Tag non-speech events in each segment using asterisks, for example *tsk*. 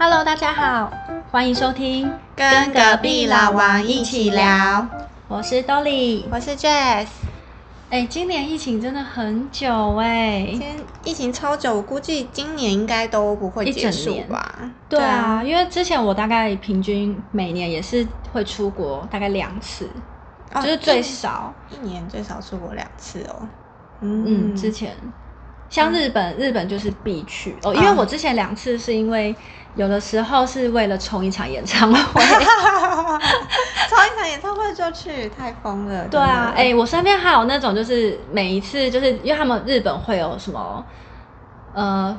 Hello，大家好，欢迎收听跟隔壁老王一起聊。我是 Dolly，我是 Jess。哎，今年疫情真的很久哎，今疫情超久，我估计今年应该都不会结束吧？对啊，因为之前我大概平均每年也是会出国大概两次，就是最少一年最少出国两次哦。嗯，之前。像日本，日本就是必去。哦，因为我之前两次是因为有的时候是为了冲一场演唱会，*laughs* 冲一场演唱会就去，太疯了。对啊，哎，我身边还有那种就是每一次就是因为他们日本会有什么呃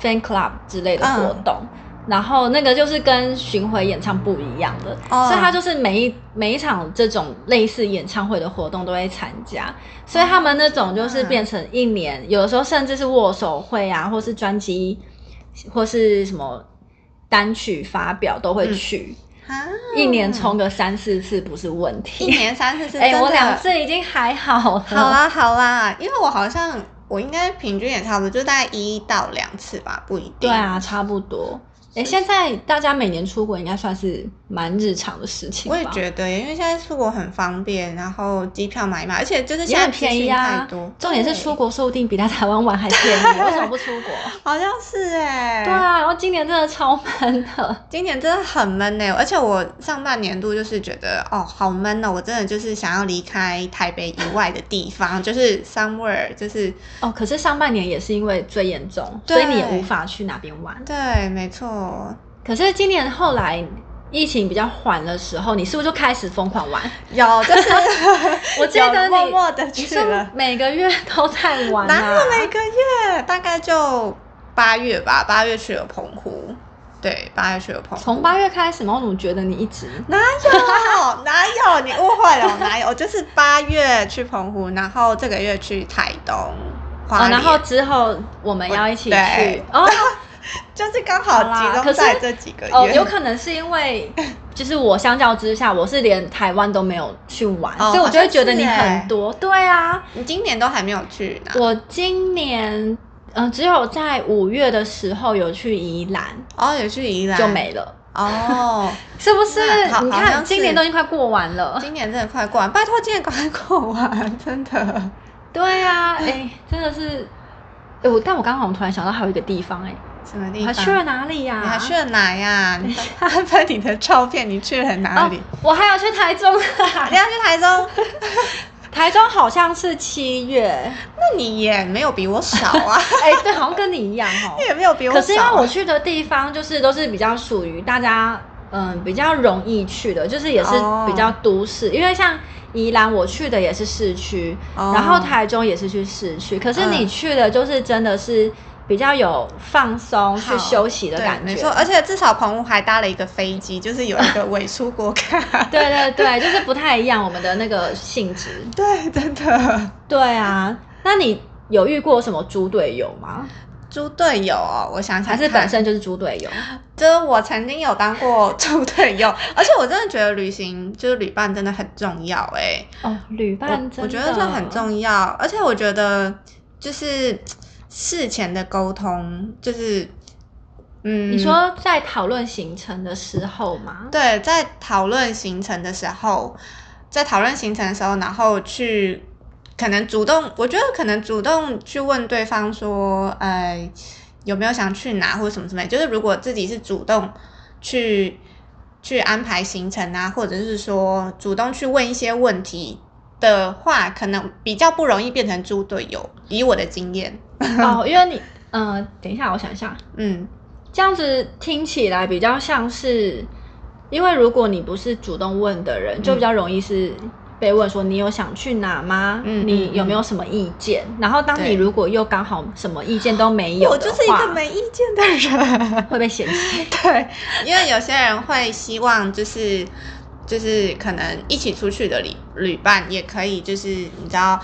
fan club 之类的活动。然后那个就是跟巡回演唱不一样的，所以他就是每一每一场这种类似演唱会的活动都会参加，所以他们那种就是变成一年，有的时候甚至是握手会啊，或是专辑，或是什么单曲发表都会去，一年冲个三四次不是问题，一年三四次，*laughs* 哎，我两次已经还好，好啦好啦，因为我好像我应该平均也差不多，就大概一到两次吧，不一定，对啊，差不多。哎，现在大家每年出国应该算是蛮日常的事情。我也觉得，因为现在出国很方便，然后机票买嘛，而且就是现在便宜啊。重点是出国说不定比在台湾玩还便宜，为什么不出国？*laughs* 好像是哎。对啊，然后今年真的超闷的，今年真的很闷呢。而且我上半年度就是觉得哦，好闷哦，我真的就是想要离开台北以外的地方，*laughs* 就是 somewhere，就是哦。可是上半年也是因为最严重，所以你也无法去哪边玩。对，没错。可是今年后来疫情比较缓的时候，你是不是就开始疯狂玩？有，就是 *laughs* 我记得默默的去了，每个月都在玩。哪有每个月？大概就八月吧，八月去了澎湖。对，八月去了澎湖。从八月开始吗？我怎么觉得你一直哪有哪有？你误会了，哪有？*laughs* 就是八月去澎湖，然后这个月去台东。哦，然后之后我们要一起去哦。*laughs* 就是刚好集中在这几个月，哦，有可能是因为，*laughs* 就是我相较之下，我是连台湾都没有去玩，所以我就会觉得你很多。对啊，你今年都还没有去呢。我今年，嗯，只有在五月的时候有去宜兰，哦，有去宜兰就没了。哦，*laughs* 是不是？你看，今年都已经快过完了，今年真的快过完，拜托，今年快过完，真的。对啊，哎，真的是，哎，我但我刚刚突然想到还有一个地方，哎。什么地方？还去了哪里呀？你还去了哪呀？你 *laughs* 拍你的照片，你去了哪里？我 *laughs* 还要去台中，你要去台中？台中好像是七月，那你也没有比我少啊？*laughs* 哎，对，好像跟你一样哦。你也没有比我少。可是因为我去的地方就是都是比较属于大家嗯比较容易去的，就是也是比较都市。因为像宜兰我去的也是市区，然后台中也是去市区。可是你去的就是真的是。比较有放松去休息的感觉，没错，而且至少澎湖还搭了一个飞机，就是有一个伪出国卡。*laughs* 对对对，就是不太一样我们的那个性质。*laughs* 对，真的。对啊，那你有遇过什么猪队友吗？猪队友哦，我想起来是本身就是猪队友。就是我曾经有当过猪队友，*laughs* 而且我真的觉得旅行就是旅伴真的很重要哎。哦，旅伴，我觉得这很重要，而且我觉得就是。事前的沟通就是，嗯，你说在讨论行程的时候吗？对，在讨论行程的时候，在讨论行程的时候，然后去可能主动，我觉得可能主动去问对方说，呃，有没有想去哪或者什么什么，就是如果自己是主动去去安排行程啊，或者是说主动去问一些问题的话，可能比较不容易变成猪队友。以我的经验。*laughs* 哦，因为你，嗯，等一下，我想一下，嗯，这样子听起来比较像是，因为如果你不是主动问的人，就比较容易是被问说你有想去哪吗？嗯，你有没有什么意见？然后当你如果又刚好什么意见都没有，我就是一个没意见的人，会被嫌弃。*laughs* 对，因为有些人会希望就是就是可能一起出去的旅旅伴也可以，就是你知道。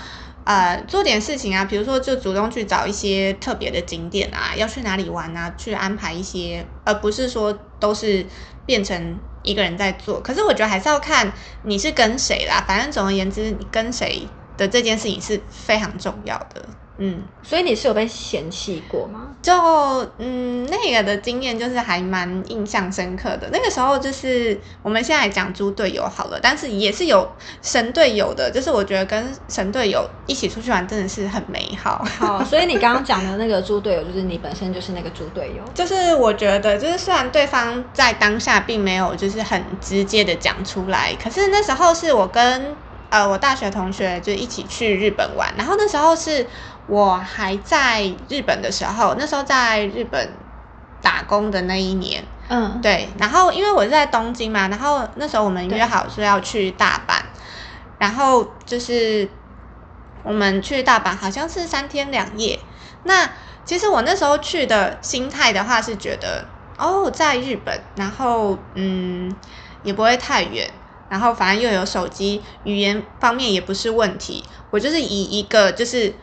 呃，做点事情啊，比如说就主动去找一些特别的景点啊，要去哪里玩啊，去安排一些，而不是说都是变成一个人在做。可是我觉得还是要看你是跟谁啦，反正总而言之，你跟谁的这件事情是非常重要的。嗯，所以你是有被嫌弃过吗？就嗯，那个的经验就是还蛮印象深刻的。那个时候就是我们现在讲猪队友好了，但是也是有神队友的。就是我觉得跟神队友一起出去玩真的是很美好。好，*laughs* 所以你刚刚讲的那个猪队友，就是你本身就是那个猪队友。就是我觉得，就是虽然对方在当下并没有就是很直接的讲出来，可是那时候是我跟呃我大学同学就一起去日本玩，然后那时候是。我还在日本的时候，那时候在日本打工的那一年，嗯，对，然后因为我是在东京嘛，然后那时候我们约好说要去大阪，然后就是我们去大阪好像是三天两夜。那其实我那时候去的心态的话是觉得，哦，在日本，然后嗯，也不会太远，然后反正又有手机，语言方面也不是问题，我就是以一个就是。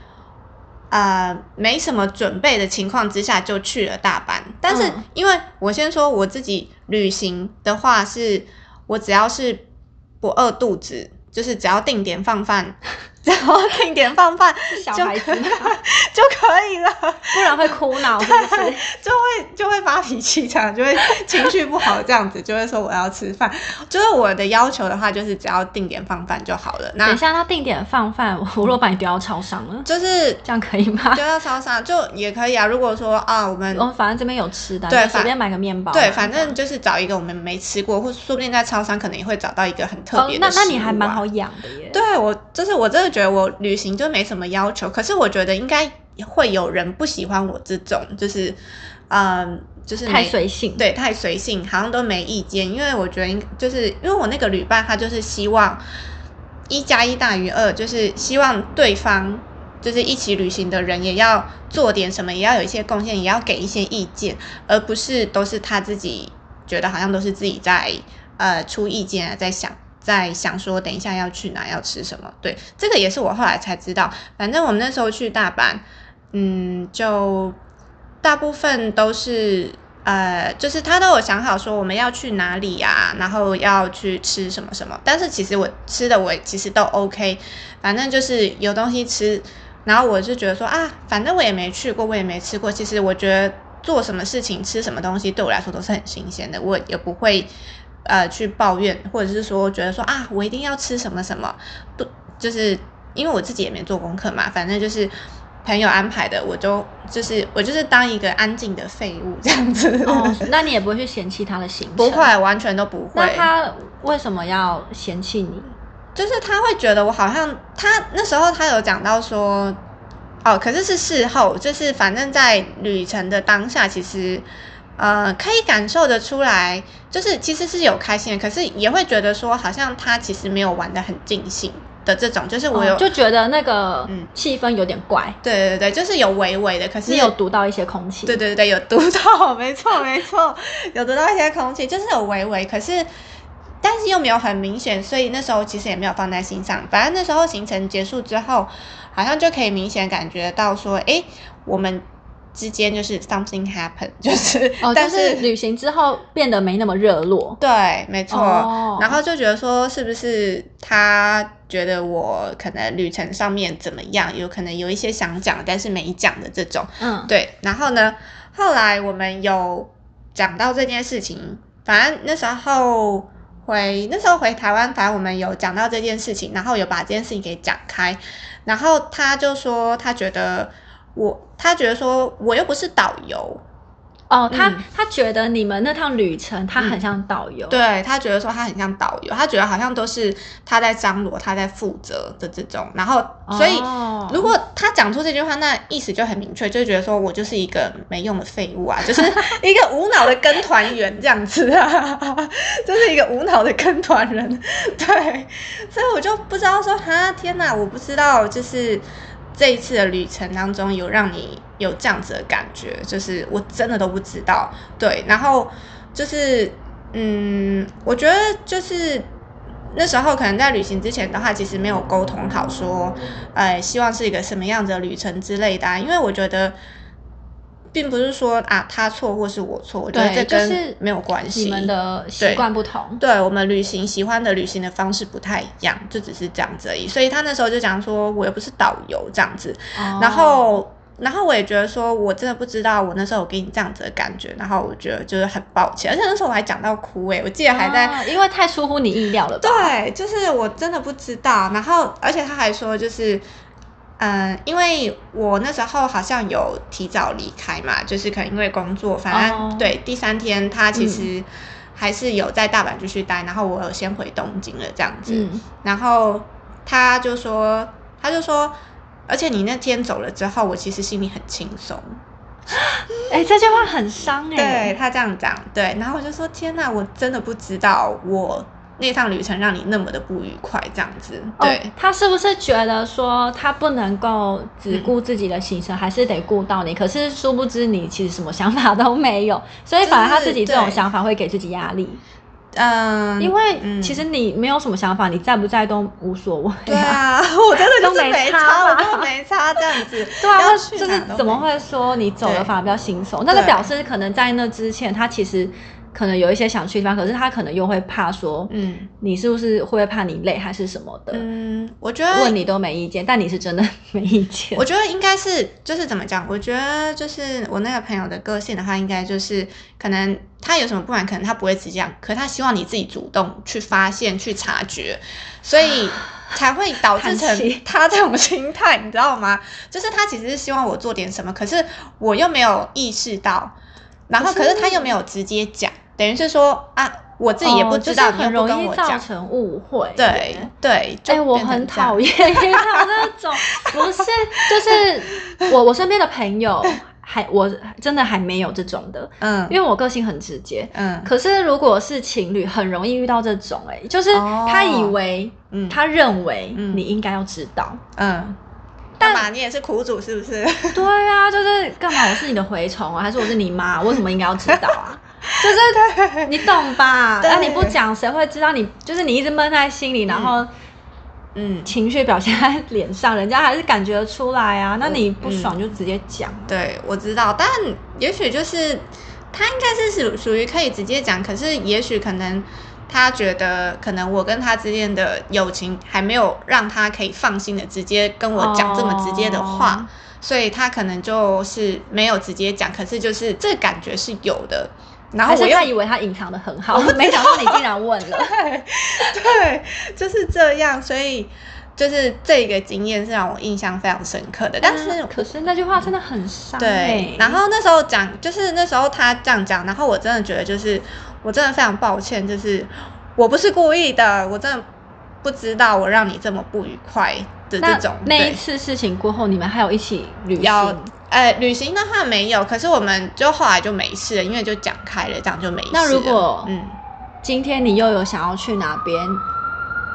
呃，没什么准备的情况之下就去了大阪，但是因为我先说我自己旅行的话，是我只要是不饿肚子，就是只要定点放饭。然后定点放饭，小孩子 *laughs* 就可以了，*laughs* 不然会哭闹，是不是？*laughs* 就会就会发脾气，这样就会情绪不好，这样子就会说我要吃饭。就是我的要求的话，就是只要定点放饭就好了。那等一下，他定点放饭，我如果把你丢到超商了，就是这样可以吗？丢到超商就也可以啊。如果说啊，我们我哦，反正这边有吃的，对，随便买个面包，对，反正就是找一个我们没吃过，或说不定在超商可能也会找到一个很特别的。那那你还蛮好养的耶。对我，就是我真的觉得我旅行。就没什么要求，可是我觉得应该会有人不喜欢我这种，就是，嗯，就是太随性，对，太随性，好像都没意见。因为我觉得，就是因为我那个旅伴，他就是希望一加一大于二，就是希望对方就是一起旅行的人也要做点什么，也要有一些贡献，也要给一些意见，而不是都是他自己觉得好像都是自己在呃出意见，在想。在想说，等一下要去哪，要吃什么？对，这个也是我后来才知道。反正我们那时候去大阪，嗯，就大部分都是呃，就是他都有想好说我们要去哪里呀，然后要去吃什么什么。但是其实我吃的我其实都 OK，反正就是有东西吃。然后我就觉得说啊，反正我也没去过，我也没吃过。其实我觉得做什么事情、吃什么东西对我来说都是很新鲜的，我也不会。呃，去抱怨，或者是说觉得说啊，我一定要吃什么什么，不就是因为我自己也没做功课嘛，反正就是朋友安排的，我就就是我就是当一个安静的废物这样子。哦，*laughs* 那你也不会去嫌弃他的行程？不会，完全都不会。那他为什么要嫌弃你？就是他会觉得我好像他那时候他有讲到说，哦，可是是事后，就是反正在旅程的当下，其实。呃，可以感受得出来，就是其实是有开心的，可是也会觉得说，好像他其实没有玩的很尽兴的这种，就是我有就觉得那个嗯气氛有点怪。对对对，就是有微微的，可是有读到一些空气。对对对，有读到，没错没错，*laughs* 有读到一些空气，就是有微微，可是但是又没有很明显，所以那时候其实也没有放在心上。反正那时候行程结束之后，好像就可以明显感觉到说，哎，我们。之间就是 something happen，*laughs* 就是哦，*laughs* 但是旅行之后变得没那么热络。对，没错。然后就觉得说，是不是他觉得我可能旅程上面怎么样，有可能有一些想讲但是没讲的这种。嗯，对。然后呢，后来我们有讲到这件事情，反正那时候回那时候回台湾，反正我们有讲到这件事情，然后有把这件事情给讲开。然后他就说，他觉得。我他觉得说我又不是导游，哦，他他觉得你们那趟旅程他很像导游，对他觉得说他很像导游，他觉得好像都是他在张罗，他在负责的这种，然后所以如果他讲出这句话，那意思就很明确，就觉得说我就是一个没用的废物啊，就是一个无脑的跟团员这样子啊，*laughs* 就是一个无脑的跟团人，对，所以我就不知道说哈天哪，我不知道就是。这一次的旅程当中，有让你有这样子的感觉，就是我真的都不知道。对，然后就是，嗯，我觉得就是那时候可能在旅行之前的话，其实没有沟通好，说，呃，希望是一个什么样子的旅程之类的。因为我觉得并不是说啊他错或是我错，我觉得这跟没有关系，你们的习惯不同，对我们旅行喜欢的旅行的方式不太一样，就只是这样子而已。所以他那时候就讲说，我又不是导游这样子，然后。然后我也觉得说，我真的不知道我那时候有给你这样子的感觉，然后我觉得就是很抱歉，而且那时候我还讲到哭诶，我记得还在，因为太出乎你意料了。对，就是我真的不知道。然后，而且他还说，就是，嗯，因为我那时候好像有提早离开嘛，就是可能因为工作，反正对第三天他其实还是有在大阪继续待，然后我有先回东京了这样子。然后他就说，他就说。而且你那天走了之后，我其实心里很轻松。哎，这句话很伤哎。对他这样讲，对，然后我就说：天哪，我真的不知道我那趟旅程让你那么的不愉快，这样子。对他是不是觉得说他不能够只顾自己的行程，还是得顾到你？可是殊不知你其实什么想法都没有，*laughs* 所以反而他自己这种想法会给自己压力。嗯，因为其实你没有什么想法，你在不在都无所谓。对 *laughs* *laughs* 啊，我真的都没差，我都没差这样子。对啊，就是怎么会说你走了反而比较轻松？那个表示可能在那之前，他其实。可能有一些想去的地方，可是他可能又会怕说，嗯，你是不是会怕你累还是什么的？嗯，我觉得问你都没意见，但你是真的没意见。*laughs* 我觉得应该是就是怎么讲？我觉得就是我那个朋友的个性的话，应该就是可能他有什么不满，可能他不会直接讲，可他希望你自己主动去发现、去察觉，所以 *sighs* 才会导致成他这种心态，你知道吗？就是他其实是希望我做点什么，可是我又没有意识到，然后可是他又没有直接讲。等于是说啊，我自己也不知道，很容易造成误会。对对，哎，我很讨厌遇到那种，*laughs* 不是，就是我我身边的朋友还我真的还没有这种的，嗯，因为我个性很直接，嗯，可是如果是情侣，很容易遇到这种，哎，就是他以为，嗯，他认为你应该要知道，嗯，干嘛？你也是苦主是不是？*laughs* 对啊，就是干嘛？我是你的蛔虫啊，还是我是你妈？为什么应该要知道啊？就是你懂吧？*laughs* 那你不讲，谁会知道你？就是你一直闷在心里，然后嗯，情绪表现在脸上，人家还是感觉出来啊。那你不爽就直接讲。对，我知道，但也许就是他应该是属属于可以直接讲，可是也许可能他觉得，可能我跟他之间的友情还没有让他可以放心的直接跟我讲这么直接的话，所以他可能就是没有直接讲。可是就是这感觉是有的。然后我又以为他隐藏的很好，*laughs* 没想到你竟然问了。*laughs* 对，就是这样，所以就是这个经验是让我印象非常深刻的。但是，可是那句话真的很伤。对，然后那时候讲，就是那时候他这样讲，然后我真的觉得，就是我真的非常抱歉，就是我不是故意的，我真的不知道我让你这么不愉快的这种。那一次事情过后，你们还有一起旅行？呃，旅行的话没有，可是我们就后来就没事了，因为就讲开了，这样就没事。那如果嗯，今天你又有想要去哪边，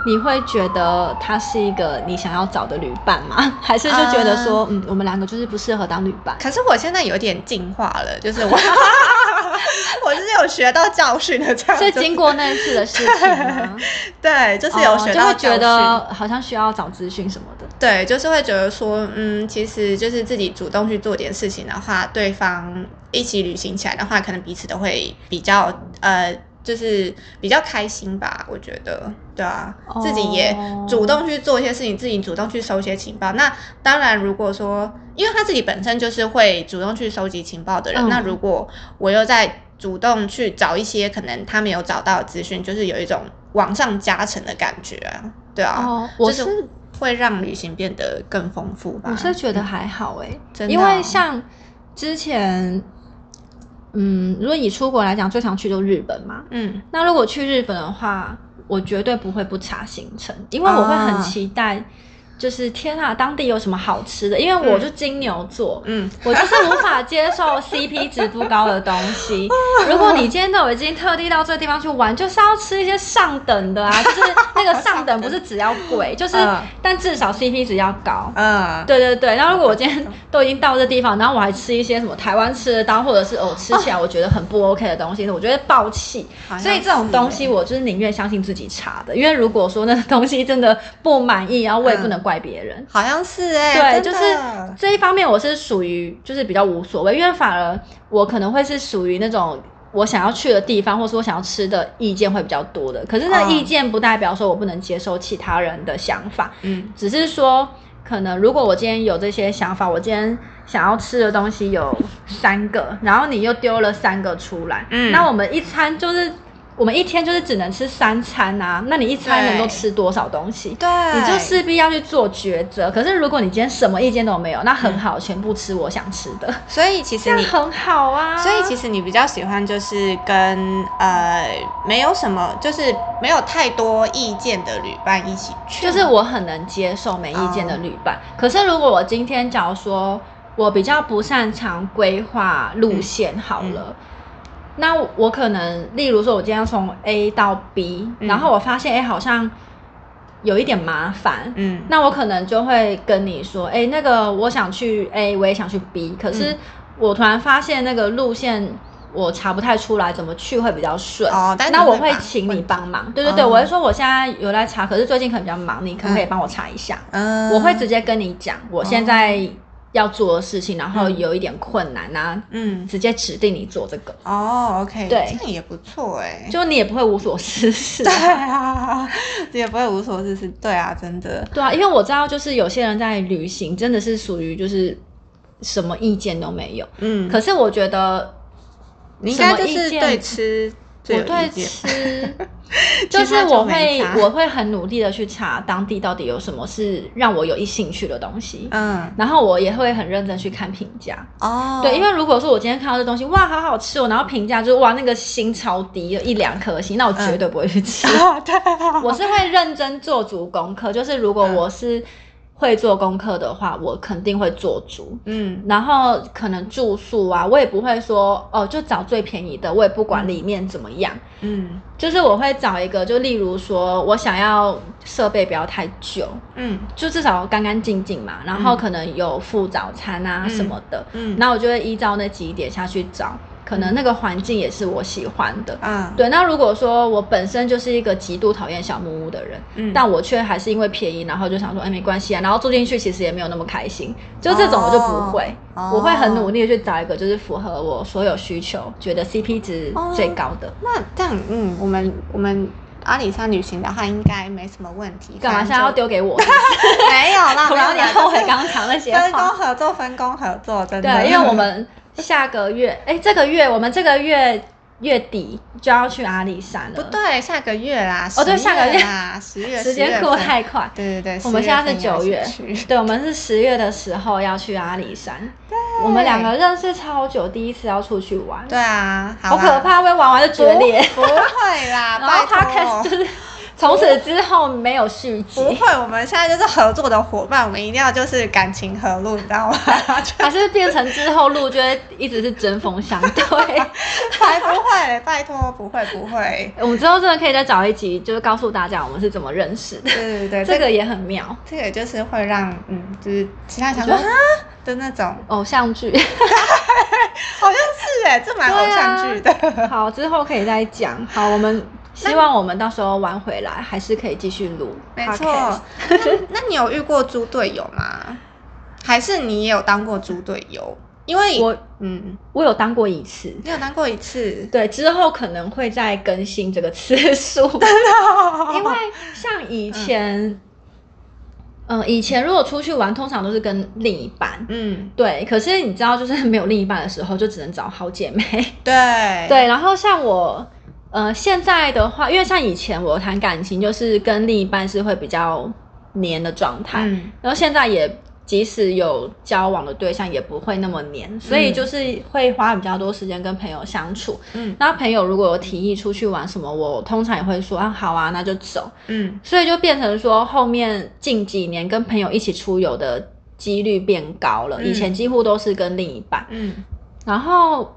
你会觉得他是一个你想要找的旅伴吗？*laughs* 还是就觉得说，嗯，我们两个就是不适合当旅伴？可是我现在有点进化了，就是我。*laughs* *laughs* *laughs* 我是有学到教训的，这样。是经过那一次的事情吗？*laughs* 对，就是有学到教训。就会觉得好像需要找资讯什么的。对，就是会觉得说，嗯，其实就是自己主动去做点事情的话，对方一起旅行起来的话，可能彼此都会比较呃，就是比较开心吧。我觉得，对啊，自己也主动去做一些事情，自己主动去收一些情报。那当然，如果说。因为他自己本身就是会主动去收集情报的人，那如果我又在主动去找一些可能他没有找到的资讯，就是有一种往上加成的感觉啊，对啊，就是会让旅行变得更丰富吧。我是觉得还好哎，因为像之前，嗯，如果以出国来讲，最常去就日本嘛，嗯，那如果去日本的话，我绝对不会不查行程，因为我会很期待。就是天啊，当地有什么好吃的？因为我就金牛座，嗯，我就是无法接受 CP 值不高的东西。*laughs* 如果你今天都已经特地到这个地方去玩，就是要吃一些上等的啊，*laughs* 就是那个上等不是只要贵，就是 *laughs* 但至少 CP 值要高。嗯，对对对。然后如果我今天都已经到这地方，然后我还吃一些什么台湾吃的当，或者是哦吃起来我觉得很不 OK 的东西，我觉得爆气。所以这种东西我就是宁愿相信自己查的，因为如果说那个东西真的不满意，然后我也不能怪。怪别人。好像是哎、对，就是这一方面我是属于就是比较无所谓，因为反而我可能会是属于那种我想要去的地方，或是我想要吃的意见会比较多的。可是那嗯意见不代表说我不能接受其他人的想法，嗯只是说可能如果我今天有这些想法，我今天想要吃的东西有三个，然后你又丢了三个出来，嗯那我们一餐就是。我们一天就是只能吃三餐啊，那你一餐能够吃多少东西？对，你就势必要去做抉择。可是如果你今天什么意见都没有，那很好，全部吃我想吃的，所以其这实你。样很好啊。所以其实你比较喜欢就是跟呃没有什么就是没有太多意见的旅伴一起去，就是我很能接受没意见的旅伴。可是如果我今天假如说我比较不擅长规划路线好了。那我可能，例如说，我今天要从 A 到 B，、嗯。然后我发现，哎、好像有一点麻烦，嗯。那我可能就会跟你说，哎、那个我想去 A，我也想去 B，可是嗯。我突然发现那个路线我查不太出来，怎么去会比较顺。哦？但那我会请你问帮忙。对对对，哦我会说我现在有在查，可是最近可能比较忙，你可不可以帮我查一下？嗯。我会直接跟你讲，我现在要做的事情，然后嗯。有一点困难啊，嗯。直接指定你做这个，哦，OK，对。这样也不错哎，就你也不会无所事事。*laughs* 对啊，也不会无所事事，对啊，真的，对啊，因为我知道，就是有些人在旅行真的是属于就是什么意见都没有。嗯，可是我觉得你应该就是对吃最我对吃，其 *laughs* 就是我会我会很努力的去查当地到底有什么是让我有一兴趣的东西，嗯，然后我也会很认真去看评价。哦，对，因为如果说我今天看到这东西，哇，好好吃哦，然后评价就是哇，那个星超低，有一两颗星，那我绝对不会去吃。*laughs* 啊，对，我是会认真做足功课，就是如果嗯。我是会做功课的话，我肯定会做足。嗯。然后可能住宿啊，我也不会说哦，就找最便宜的，我也不管里面怎么样，嗯。就是我会找一个，就例如说我想要设备不要太旧，嗯。就至少干干净净嘛，然后嗯。可能有附早餐啊嗯什么的，嗯，那我就会依照那几点下去找，可能那个环境也是我喜欢的。嗯，对，那如果说我本身就是一个极度讨厌小木屋的人，嗯但我却还是因为便宜，然后就想说，哎，没关系啊，然后住进去其实也没有那么开心，就这种我就不会，哦我会很努力的去找一个就是符合我所有需求，觉得 CP 值哦最高的。那这样，嗯，我们我们阿里山旅行的话，应该没什么问题。干嘛现在要丢给我？*laughs* 没有啦，我有没有啦点后悔就是刚刚讲那些分工。合作，分工合作，真的。对，因为我们下个月，哎，这个月我们这个月月底就要去阿里山了。不对，下个月啦。哦对下个月啦，十月，时间过太快。对对对我们现在是九月对，我们是十月的时候要去阿里山。我们两个认识超久，第一次要出去玩，对啊，啦好可。怕，会玩完就决裂。不会啦，*laughs* 然后拜 podcast 就。是从此之后没有续集不，会，我们现在就是合作的伙伴，我们一定要就是感情和路，你知道吗？*laughs* 还是变成之后路就会一直是针锋相对。*laughs* 才不会，拜托，不会不会。我们之后真的可以再找一集，就是告诉大家我们是怎么认识的，对对对，这个也很妙。这个就是会让嗯，就是其他人想说啊的那种，偶像剧，*laughs* 好像是哎，这蛮偶像剧的。好，之后可以再讲。好，我们希望我们到时候玩回来还是可以继续录。没错，那那你有遇过猪队友吗？还是你也有当过猪队友？因为我嗯，我有当过一次，你有当过一次，对，之后可能会再更新这个次数，*laughs* 因为像以前，嗯、以前如果出去玩，通常都是跟另一半。嗯，对，可是你知道，就是没有另一半的时候，就只能找好姐妹。对对，然后像我，呃，现在的话，因为像以前我谈感情，就是跟另一半是会比较黏的状态，嗯然后现在也即使有交往的对象，也不会那么黏，所以就是会花比较多时间跟朋友相处。嗯那朋友如果有提议出去玩什么，我通常也会说啊好啊，那就走。嗯所以就变成说，后面近几年跟朋友一起出游的几率变高了，嗯以前几乎都是跟另一半。嗯然后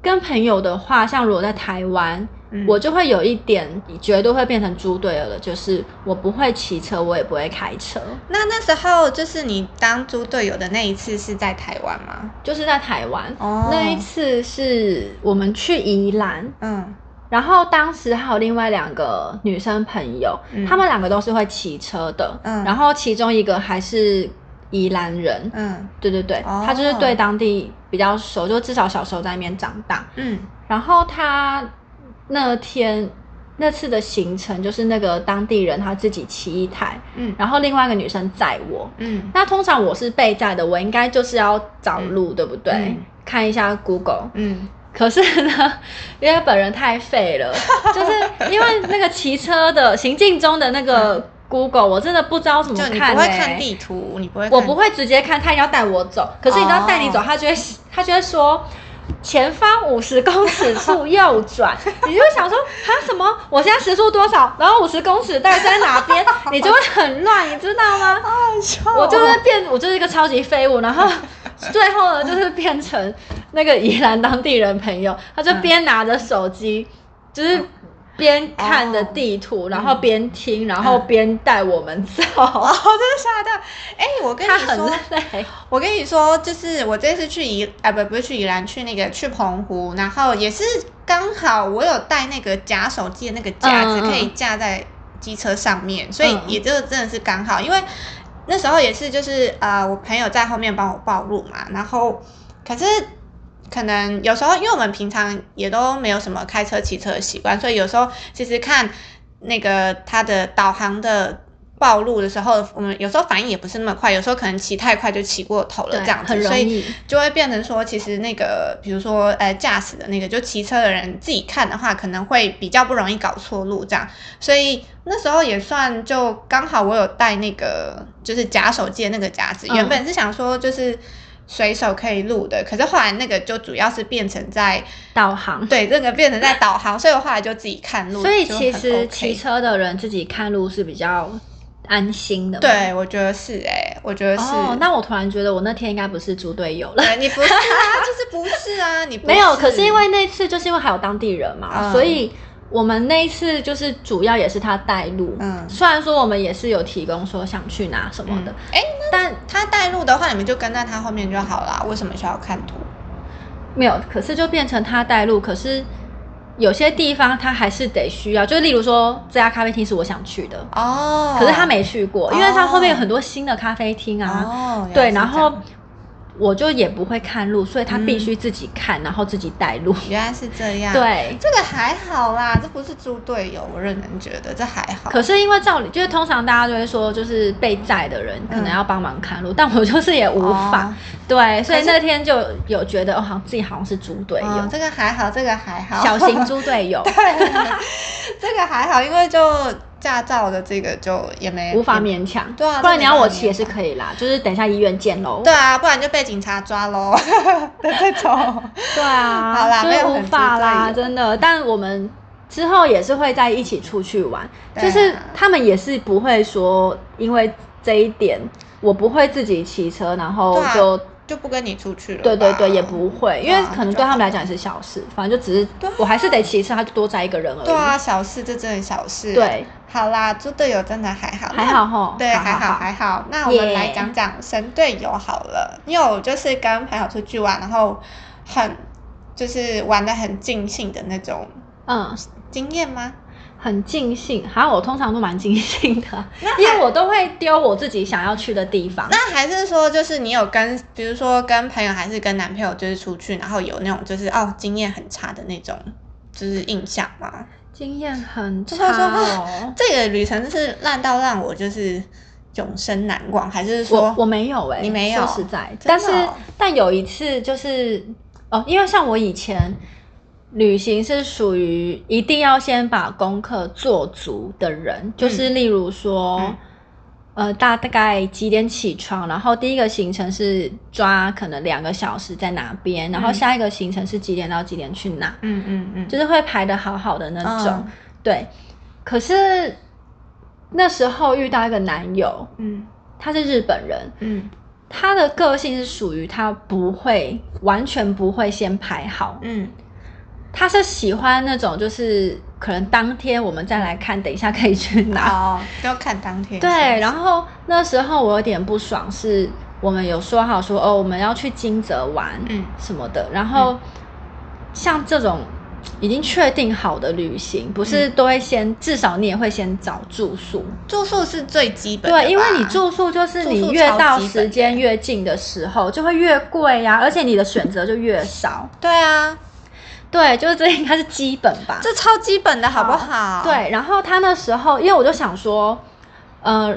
跟朋友的话，像如果在台湾，嗯。我就会有一点绝对会变成猪队友的，就是我不会骑车，我也不会开车，那那时候就是你当猪队友的那一次是在台湾吗？就是在台湾。哦。那一次是我们去宜兰，嗯。然后当时还有另外两个女生朋友，嗯。她们两个都是会骑车的，嗯。然后其中一个还是宜兰人，嗯。对对对，哦。她就是对当地比较熟，就至少小时候在那边长大。嗯。然后他那天那次的行程就是那个当地人他自己骑一台，嗯。然后另外一个女生载我。嗯。那通常我是被载的，我应该就是要找路，对不对？嗯。看一下 Google。嗯。可是呢，*laughs* 因为本人太废了，就是因为那个骑车的行进中的那个 Google，我真的不知道怎么就你看、欸。不会看地图，你不会看，我不会直接看，他要带我走。可是你知道带你走，哦他就会他就会说。前方五十公尺处右转，*laughs* 你就会想说啊什么？我现在时速多少？然后五十公尺大概在哪边？*laughs* 你就会很乱，你知道吗？我就是变，我就是一个超级废物，然后 *laughs* 最后呢，就是变成那个宜兰当地人朋友，他就边拿着手机，就是边看着地图，然后边听，然后边带我们走。*laughs* 哦，真的吓到？哎、我跟你说，累，我跟你说，就是我这次去宜啊不不是去宜兰，去那个去澎湖，然后也是刚好我有带那个假手机的那个架子，可以架在机车上面，所以嗯也就真的是刚好，因为那时候也是就是呃我朋友在后面帮我报路嘛，然后可是。可能有时候，因为我们平常也都没有什么开车、骑车的习惯，所以有时候其实看那个它的导航的暴露的时候，我们有时候反应也不是那么快，有时候可能骑太快就骑过头了这样子，所以易。就会变成说，其实那个比如说呃驾驶的那个就骑车的人自己看的话，可能会比较不容易搞错路这样，所以那时候也算就刚好我有带那个就是夹手机的那个夹子，嗯原本是想说就是。随手可以录的，可是后来那个就主要是变成在导航。对这个变成在导航，所以我后来就自己看路，所以其实骑车的人自己看路是比较安心的。。对，我觉得是哎、我觉得是。哦，那我突然觉得我那天应该不是猪队友了。对 *laughs* 你不是啊，就是不是啊，你不没有，可是因为那次就是因为还有当地人嘛，嗯所以我们那一次就是主要也是他带路。嗯虽然说我们也是有提供说想去哪什么的，哎、但他带路的话，你们就跟在他后面就好啦。为什么需要看图？没有，可是就变成他带路，可是。有些地方他还是得需要，就例如说这家咖啡厅是我想去的，哦可是他没去过，因为他后面有很多新的咖啡厅啊。哦，对，然后我就也不会看路，所以他嗯必须自己看，然后自己带路。原来是这样。，对，这个还好啦，这不是猪队友，我认真觉得这还好。可是因为照理，就是通常大家就会说，就是被载的人可能要帮忙看路，但我就是也无法。哦对，所以那天就有觉得，哦，好像自己好像是猪队友，哦这个还好，这个还好，小型猪队友，*laughs* 这个还好，因为就驾照的这个就也没无法勉强。对啊不然你要我骑也是可以啦，就是等一下医院见喽。对啊，不然就被警察抓喽的 *laughs* 这种。对啊，*laughs* 好啦就是无法啦，真的。但我们之后也是会在一起出去玩，啊就是他们也是不会说因为这一点，我不会自己骑车，然后就。就不跟你出去了。对对对，也不会，因为可能对他们来讲也是小事，反正就只是我还是得骑车，他就多载一个人而已。对啊，小事，这真的小事。对，好啦，猪队友真的还好，还好吼对，还好好还好。那我们来讲讲神队友好了。你有就是跟朋友出去玩，然后很就是玩的很尽兴的那种嗯，经验吗？很尽兴。好像我通常都蛮尽兴的，*laughs* 那因为我都会丢我自己想要去的地方。那还是说，就是你有跟，比如说跟朋友还是跟男朋友，就是出去，然后有那种就是哦经验很差的那种，就是印象吗？经验很差就是说哦。*laughs* 这个旅程是烂到让我就是永生难忘，还是我说我没有哎、你没有说实在，但是但有一次就是哦，因为像我以前旅行是属于一定要先把功课做足的人，就是例如说。嗯。呃，大大概几点起床？然后第一个行程是抓可能两个小时在哪边，然后嗯下一个行程是几点到几点去哪，嗯嗯嗯，就是会排的好好的那种。嗯。对，可是那时候遇到一个男友，嗯。他是日本人，嗯。他的个性是属于他不会完全不会先排好，嗯他是喜欢那种就是可能当天我们再来看，等一下可以去拿。哦，要看当天。对，然后那时候我有点不爽，是我们有说好说哦，我们要去金泽玩，嗯什么的，然后像这种已经确定好的旅行，不是都会先至少你也会先找住宿。住宿是最基本的，对，因为你住宿就是你越到时间越近的时候，就会越贵呀、而且你的选择就越少。对啊，对，就是这应该是基本吧。这超基本的好不好？，对，然后他那时候，因为我就想说，呃，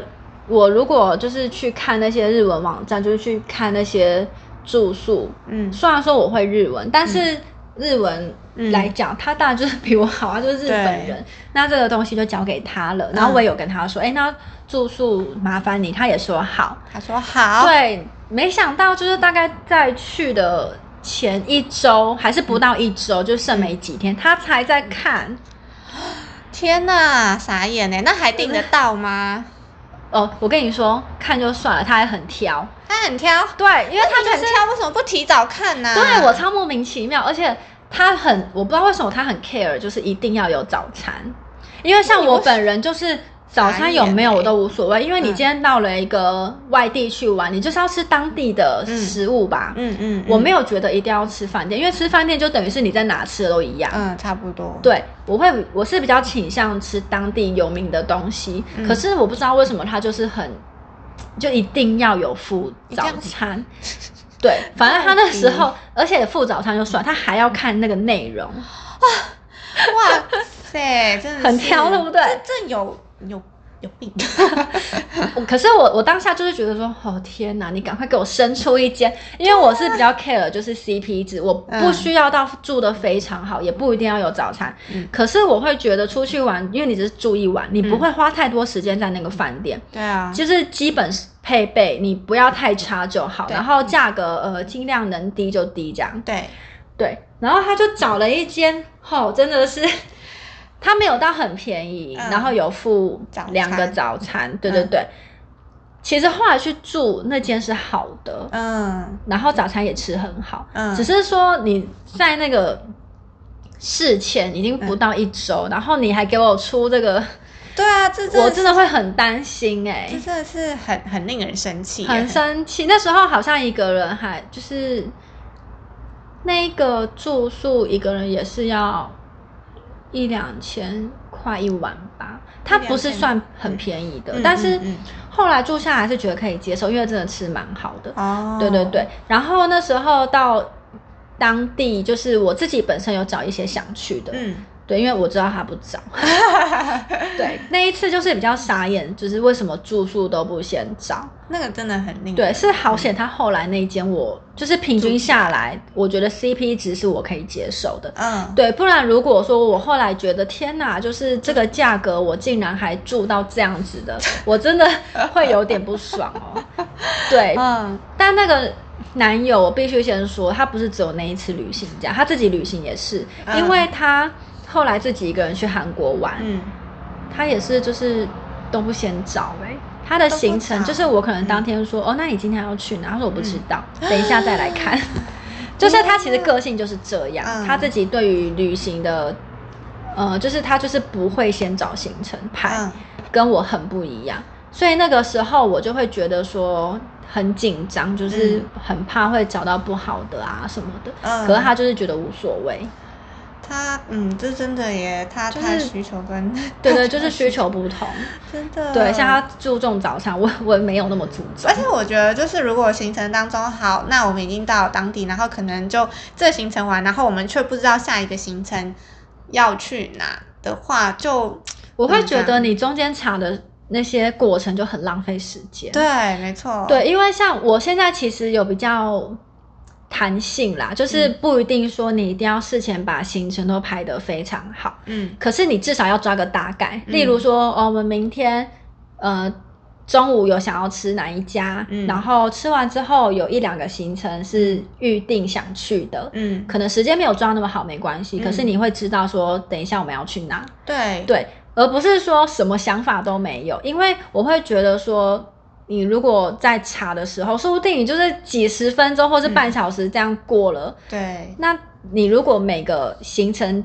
我如果就是去看那些日文网站，就是去看那些住宿，嗯虽然说我会日文，但是日文嗯来讲，他当然就是比我好，啊就是日本人，那这个东西就交给他了。然后我也有跟他说，哎、那住宿麻烦你，他也说好。他说好，对，没想到就是大概在去的前一周，还是不到一周，就剩没几天，他才在看。天哪，傻眼呢，那还订得到吗？哦，我跟你说，看就算了，他还很挑。他很挑，对，因为他就是很挑，为什么不提早看呢？对我超莫名其妙，而且他很，我不知道为什么他很 care，就是一定要有早餐，因为像我本人就是早餐有没有我都无所谓，因为你嗯今天到了一个外地去玩，你就是要吃当地的嗯食物吧。嗯嗯，我没有，觉得一定要吃饭店，因为吃饭店就等于是你在哪吃的都一样。嗯，差不多，对，我会我是比较倾向吃当地有名的东西，嗯可是我不知道为什么他就是很就一定要有附早餐。*laughs* 对，反正他那时候，而且附早餐就算，他还要看那个内容。哇 *laughs* 哇塞，真的很挑对不对这这有有有病，我 *laughs* 可是我我当下就是觉得说，哦天哪，你赶快给我生出一间，因为我是比较 *laughs* care 就是 CP 值，我不嗯需要到住的非常好，也不一定要有早餐。嗯可是我会觉得出去玩，因为你只是住一晚，你不会花太多时间在那个饭店。对啊，就是基本配备你不要太差就好，然后价格呃尽量能低就低这样。对，对，然后他就找了一间，吼、真的是。他没有到很便宜，嗯。然后有付两个早餐，对对嗯。对。其实后来去住那间是好的，嗯。然后早餐也吃很好，嗯。只是说你在那个事前已经不到一周，然后你还给我出这个，对啊，这真我的真的会很担心哎、这真的是很很令人生气，很生气。那时候好像一个人还就是那个住宿一个人也是要一两千块一晚吧，它不是算很便宜的，嗯但是后来住下来是觉得可以接受，因为真的吃蛮好的。哦，对对对，然后那时候到当地，就是我自己本身有找一些想去的，嗯，对，因为我知道他不找。*laughs* 对，那一次就是比较傻眼，就是为什么住宿都不先找？那个真的很令人对，是好险，他后来那一间我就是平均下来，我觉得 CP 值是我可以接受的。嗯，对，不然如果说我后来觉得天哪，就是这个价格，我竟然还住到这样子的，*laughs* 我真的会有点不爽哦。*laughs* 对，嗯但那个男友，我必须先说，他不是只有那一次旅行这样，他自己旅行也是，嗯因为他后来自己一个人去韩国玩，嗯。他也是就是都不先找哎、他的行程就是我可能当天说、哦，那你今天要去哪？他说我不知道，等一下再来看。*laughs* 就是他其实个性就是这样，嗯。他自己对于旅行的，呃，就是他就是不会先找行程排，嗯。跟我很不一样，所以那个时候我就会觉得说很紧张，就是嗯。很怕会找到不好的啊什么的。嗯。可是他就是觉得无所谓，他嗯，这真的耶，他就是他需求跟对 *laughs* 对，*laughs* 就是需求不同。*laughs* 真的对，像他注重早餐，我我没有那么注重而。且我觉得，就是如果行程当中好，那我们已经到当地，然后可能就这行程完，然后我们却不知道下一个行程要去哪的话，就 *tsk* 我会觉得你中间查的那些过程就很浪费时间。对，没错，，对，因为像我现在其实有比较弹性啦，就是嗯不一定说你一定要事前把行程都排得非常好，嗯。可是你至少要抓个大概。嗯。例如说，哦，我们明天呃中午有想要吃哪一家，嗯。然后吃完之后有一两个行程是预定想去的。嗯，可能时间没有抓那么好没关系，嗯。可是你会知道说，等一下我们要去哪，对，对，而不是说什么想法都没有，因为我会觉得说，你如果在查的时候，说不定你就是几十分钟或是半小时这样过了，对，那你如果每个行程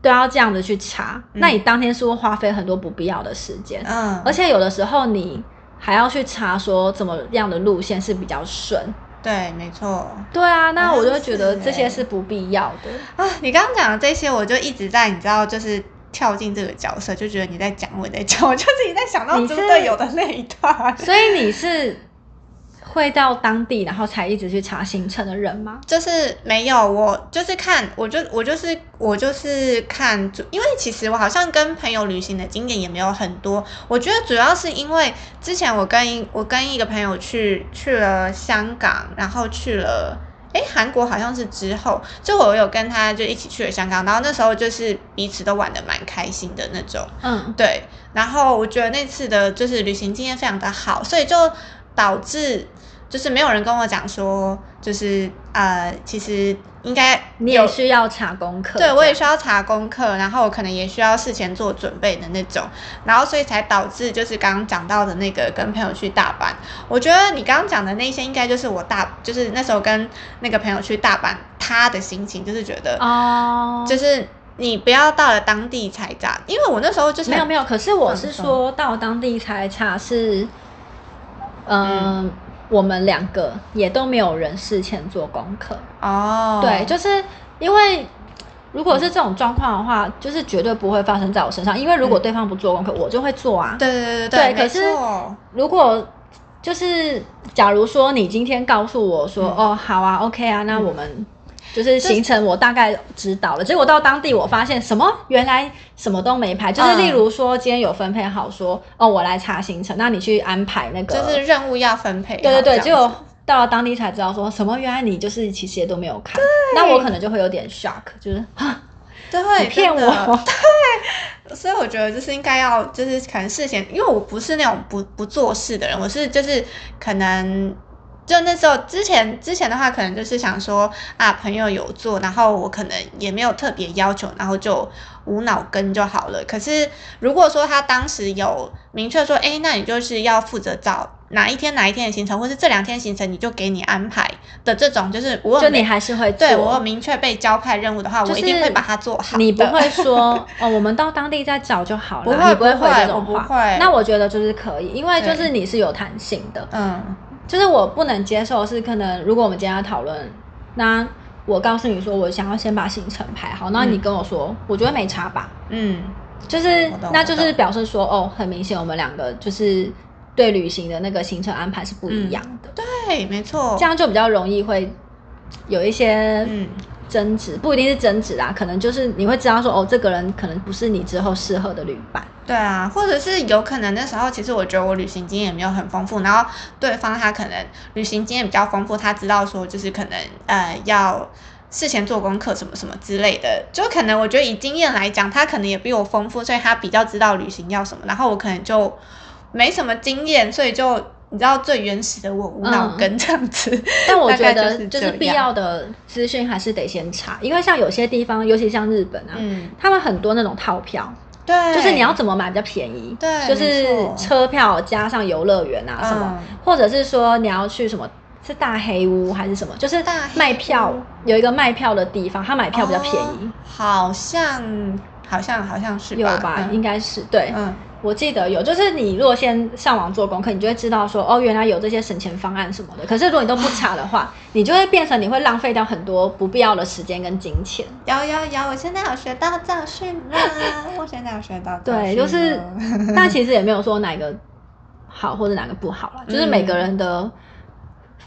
都要这样子去查，嗯。那你当天是会花费很多不必要的时间，嗯，而且有的时候你还要去查说怎么样的路线是比较顺，对，没错。对啊，那我就觉得这些欸是不必要的。啊，你刚刚讲的这些，我就一直在，你知道，就是跳进这个角色，就觉得你在讲，我在讲，*laughs* 我就自己在想到猪你队友的那一段。所以你是会到当地，然后才一直去查行程的人吗？就是没有，我就是看，我就我就是我就是看主，因为其实我好像跟朋友旅行的经验也没有很多。我觉得主要是因为之前我跟一我跟一个朋友去去了香港，然后去了。诶，韩国好像是之后，就我有跟他就一起去了香港，然后那时候就是彼此都玩的蛮开心的那种，嗯，对，然后我觉得那次的就是旅行经验非常的好，所以就导致就是没有人跟我讲说，就是呃，其实应该你也需要查功课。对我也需要查功课，然后我可能也需要事前做准备的那种，然后所以才导致就是刚刚讲到的那个跟朋友去大阪，我觉得你刚刚讲的那些应该就是我大就是那时候跟那个朋友去大阪，他的心情就是觉得哦，就是你不要到了当地才查，因为我那时候就是没有没有，可是我嗯是说到当地才查是，嗯，我们两个也都没有人事前做功课。哦，对，就是因为如果是这种状况的话，就是绝对不会发生在我身上，因为如果对方不做功课，我就会做啊。对对对可是错如果就是假如说你今天告诉我说，嗯哦，好啊，OK 啊，那我们。就是行程我大概知道了，结果到当地我发现什么原来什么都没排，就是嗯。例如说今天有分配好说哦我来查行程，那你去安排那个，就是任务要分配对对对，结果到了当地才知道说什么原来你就是其实也都没有看，那我可能就会有点 shock，就是啊对，你骗我，对，所以我觉得就是应该要，就是可能事先，因为我不是那种不不做事的人，我是就是可能。就那时候之前之前的话，可能就是想说啊，朋友有做，然后我可能也没有特别要求，然后就无脑跟就好了。可是如果说他当时有明确说，哎，那你就是要负责找哪一天哪一天的行程，或是这两天行程你就给你安排的这种，就是我就你还是会做，对我有明确被交派任务的话，就是我一定会把它做好。你不会说 *laughs* 哦，我们到当地再找就好了，不会你不会不会回这种话。我不会那我觉得就是可以，因为就是你是有弹性的，嗯就是我不能接受是可能如果我们今天要讨论，那我告诉你说我想要先把行程排好，那你跟我说，我觉得没差吧，嗯，就是那就是表示说哦，很明显我们两个就是对旅行的那个行程安排是不一样的，对，没错，这样就比较容易会有一些嗯争执，不一定是争执啦，可能就是你会知道说哦，这个人可能不是你之后适合的旅伴。对啊，或者是有可能那时候其实我觉得我旅行经验也没有很丰富，然后对方他可能旅行经验比较丰富，他知道说就是可能呃要事前做功课什么什么之类的，就可能我觉得以经验来讲，他可能也比我丰富，所以他比较知道旅行要什么，然后我可能就没什么经验，所以就你知道最原始的我无脑嗯跟这样子，*laughs* 但我觉得就是必要的资讯还是得先查，因为像有些地方，尤其像日本啊，嗯，他们很多那种套票，对，就是你要怎么买比较便宜，对就是车票加上游乐园啊什么，嗯或者是说你要去什么。是大黑屋还是什么？就是大卖票屋有一个卖票的地方，他买票比较便宜，哦好像好像好像是有吧？嗯应该是对。嗯，我记得有，就是你如果先上网做功课，你就会知道说，哦，原来有这些省钱方案什么的。可是如果你都不查的话，*laughs* 你就会变成你会浪费掉很多不必要的时间跟金钱。有有有，我现在有学到教训了，我现在有学到教训对，就是了，但其实也没有说哪个好或者哪个不好了，就是每个人的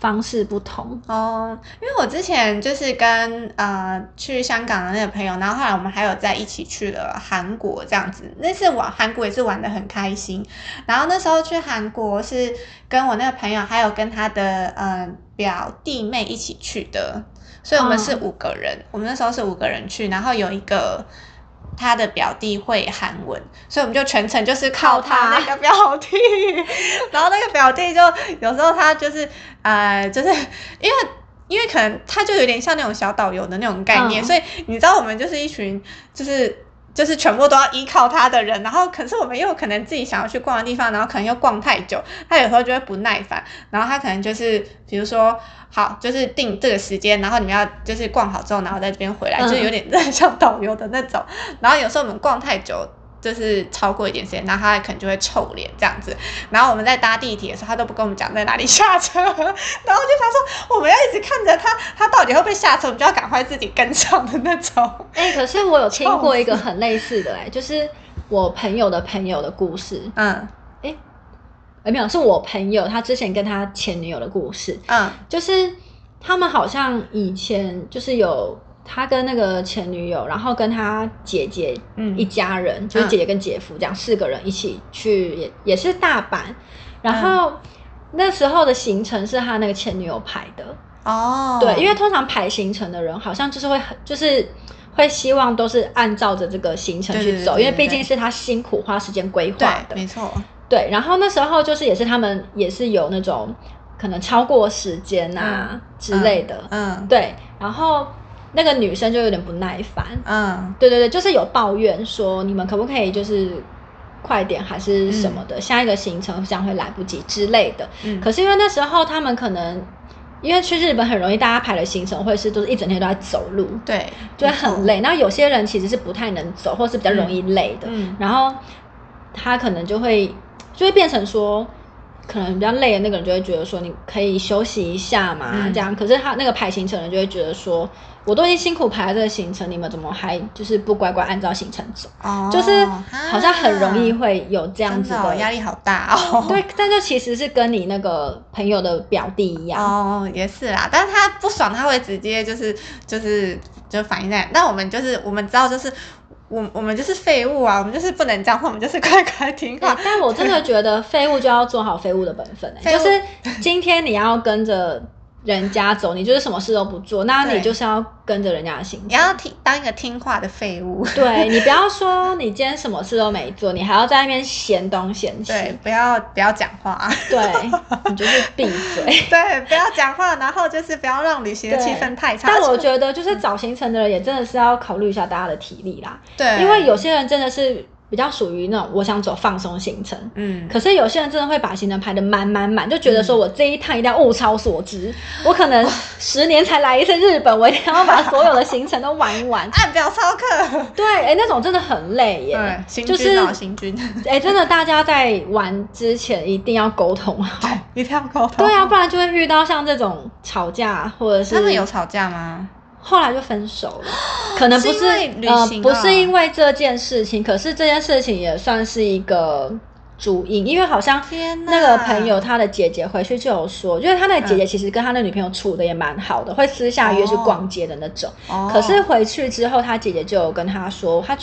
方式不同。哦，因为我之前就是跟呃去香港的那个朋友，然后后来我们还有在一起去了韩国这样子。那次玩韩国也是玩的很开心，然后那时候去韩国是跟我那个朋友还有跟他的呃表弟妹一起去的，所以我们是哦五个人，我们那时候是五个人去，然后有一个。他的表弟会韩文，所以我们就全程就是靠他那个表弟，然后那个表弟就有时候他就是呃，就是因为因为可能他就有点像那种小导游的那种概念，嗯所以你知道我们就是一群就是。就是全部都要依靠他的人，然后可是我们又可能自己想要去逛的地方，然后可能又逛太久，他有时候就会不耐烦，然后他可能就是比如说好，就是定这个时间，然后你们要就是逛好之后，然后在这边回来，嗯就是有点像导游的那种。然后有时候我们逛太久，就是超过一点时间，然后他可能就会臭脸这样子。然后我们在搭地铁的时候，他都不跟我们讲在哪里下车，然后就想说我们要一直看着他，他到底会不会下车，我们就要赶快自己跟上的那种。*laughs* 哎、可是我有听过一个 *laughs* 很类似的、哎，就是我朋友的朋友的故事。嗯哎、没有，是我朋友他之前跟他前女友的故事。嗯就是他们好像以前就是有他跟那个前女友，然后跟他姐姐嗯一家人，就是姐姐跟姐夫这样四个人一起去，也也是大阪，然后。那时候的行程是他那个前女友排的，哦，对，因为通常排行程的人好像就是会很就是会希望都是按照着这个行程去走，对对对对因为毕竟是他辛苦花时间规划的，，没错，对，然后那时候就是也是他们也是有那种可能超过时间啊、嗯之类的，嗯对，然后那个女生就有点不耐烦，嗯对对对，就是有抱怨说你们可不可以就是快点还是什么的，下一个行程这样会来不及之类的。嗯，可是因为那时候他们可能因为去日本很容易，大家排的行程会是都是一整天都在走路，对，就会很。累。那有些人其实是不太能走，或是比较容易累的，嗯然后他可能就会就会变成说，可能比较累的那个人就会觉得说，你可以休息一下嘛，嗯这样。可是他那个排行程的人就会觉得说，我都已经辛苦排了这个行程，你们怎么还就是不乖乖按照行程走？哦，就是好像很容易啊会有这样子真的哦压力好大哦。*laughs* 对，但就其实是跟你那个朋友的表弟一样，哦，也是啦，但是他不爽，他会直接就是就是就反映在，那我们就是我们知道就是我我们就是废物啊，我们就是不能这样，*laughs* 我们就是乖乖听话欸。但我真的觉得废物就要做好废物的本分、欸，*laughs* 就是今天你要跟着人家走，你就是什么事都不做，那你就是要跟着人家的行你。要听当一个听话的废物，对你不要说你今天什么事都没做，你还要在那边嫌东嫌西，对，不要不要讲话，对，你就是闭嘴。*laughs* 对，不要讲话，然后就是不要让旅行的气氛太差。但我觉得，就是找行程的人也真的是要考虑一下大家的体力啦，对，因为有些人真的是比较属于那种我想走放松行程，嗯，可是有些人真的会把行程排的满满满，就觉得说我这一趟一定要物超所值，我可能 *laughs* 十年才来一次日本，我一定要把所有的行程都玩完。*laughs* 按表操课，对，哎、那种真的很累耶就是 *laughs* 哎、真的大家在玩之前一定要沟通好。一定要沟通。对啊，不然就会遇到像这种吵架，或者是他们有吵架吗？后来就分手了，可能不是呃不是因为这件事情，可是这件事情也算是一个主因，因为好像那个朋友他的姐姐回去就有说，因为他那个姐姐其实跟他的女朋友处的也蛮好的，会私下约去逛街的那种。哦可是回去之后，他姐姐就有跟他说，他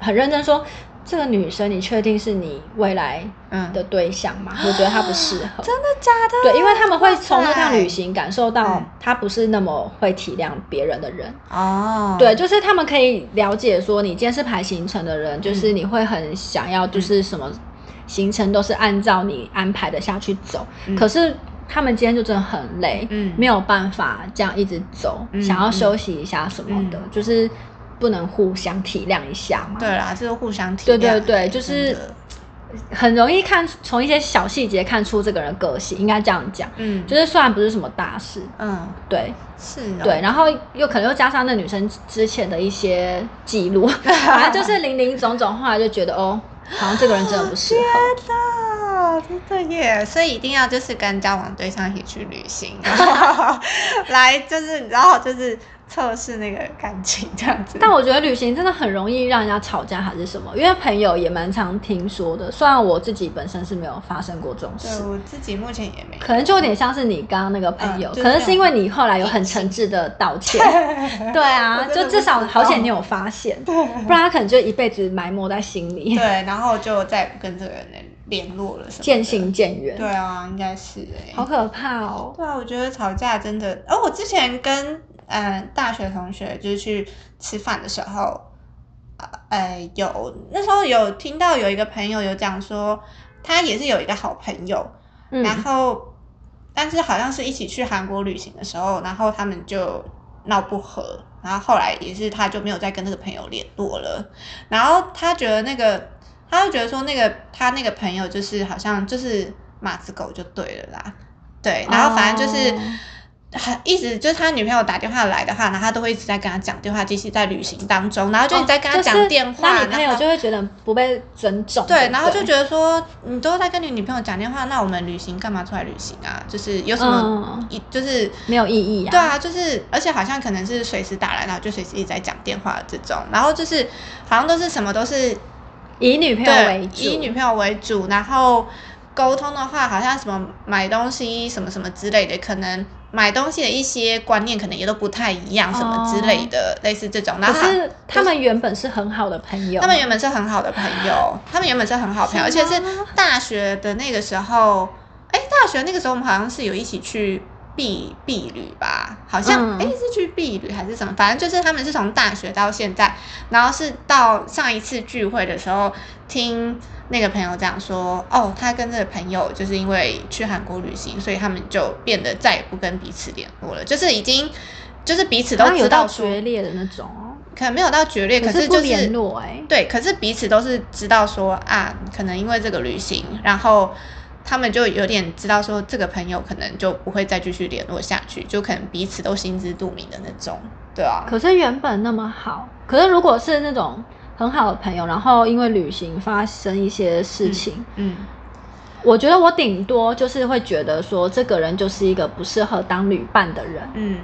很认真说。这个女生，你确定是你未来嗯的对象吗？我觉得她不适合。*gasps* 真的假的？对，因为他们会从那趟旅行感受到嗯他不是那么会体谅别人的人。哦，对，就是他们可以了解说，你今天是排行程的人，就是嗯你会很想要，就是什么行程都是按照你安排的下去走。嗯可是他们今天就真的很累，嗯没有办法这样一直走，嗯想要休息一下什么的，嗯就是不能互相体谅一下嘛。对啦，就是互相体谅。对对对就是很容易看从一些小细节看出这个人个性，应该这样讲。嗯，就是虽然不是什么大事，嗯对是哦对，然后又可能又加上那女生之前的一些记录，*laughs* 反正就是零零总总，后来就觉得哦，好像这个人真的不适合。啊，真的耶！所以一定要就是跟交往对象一起去旅行，然后 *laughs* 来就是你知道就是测试那个感情这样子。但我觉得旅行真的很容易让人家吵架，还是什么？因为朋友也蛮常听说的，虽然我自己本身是没有发生过这种对事，我自己目前也没，可能就有点像是你刚刚那个朋友，嗯就是可能是因为你后来有很诚挚的道歉，*laughs* 对啊，就至少好险你有发现，不然他可能就一辈子埋没在心里，对，然后就再也不跟这个人联络了什么的。渐行渐远，对啊，应该是哎、好可怕哦。对啊，我觉得吵架真的，而、我之前跟呃大学同学就是去吃饭的时候，呃有那时候有听到有一个朋友有讲说，他也是有一个好朋友，嗯。然后但是好像是一起去韩国旅行的时候，然后他们就闹不和，然后后来也是他就没有再跟那个朋友联络了，然后他觉得那个他就觉得说那个他那个朋友就是好像就是马子狗就对了啦，对，然后反正就是。哦很一直就是他女朋友打电话来的话，然后他都会一直在跟他讲电话，即使在旅行当中，然后就一直在跟他讲电话，那女朋友就会觉得不被尊重。对，然后就觉得说你都在跟你女朋友讲电话，那我们旅行干嘛出来旅行啊？就是有什么一就是没有意义啊。对啊，就是而且好像可能是随时打来，然后就随时一直在讲电话这种，然后就是好像都是什么都是以女朋友为主，以女朋友为主，然后沟通的话好像什么买东西什么什么之类的，可能。买东西的一些观念可能也都不太一样，什么之类的，类似这种。可是他们原本是很好的朋友。他们原本是很好的朋友，*laughs* 他们原本是很好朋友，而且是大学的那个时候。哎，大学那个时候我们好像是有一起去避避旅吧？好像哎是去避旅还是什么？反正就是他们是从大学到现在，然后是到上一次聚会的时候听。那个朋友讲说，哦，他跟这个朋友就是因为去韩国旅行，所以他们就变得再也不跟彼此联络了，就是已经就是彼此都知道决裂的那种，可能没有到决裂，可是就是联络哎，对，可是彼此都是知道说啊，可能因为这个旅行，然后他们就有点知道说这个朋友可能就不会再继续联络下去，就可能彼此都心知肚明的那种，对啊。可是原本那么好，可是如果是那种。很好的朋友，然后因为旅行发生一些事情，嗯，我觉得我顶多就是会觉得说，这个人就是一个不适合当旅伴的人，嗯，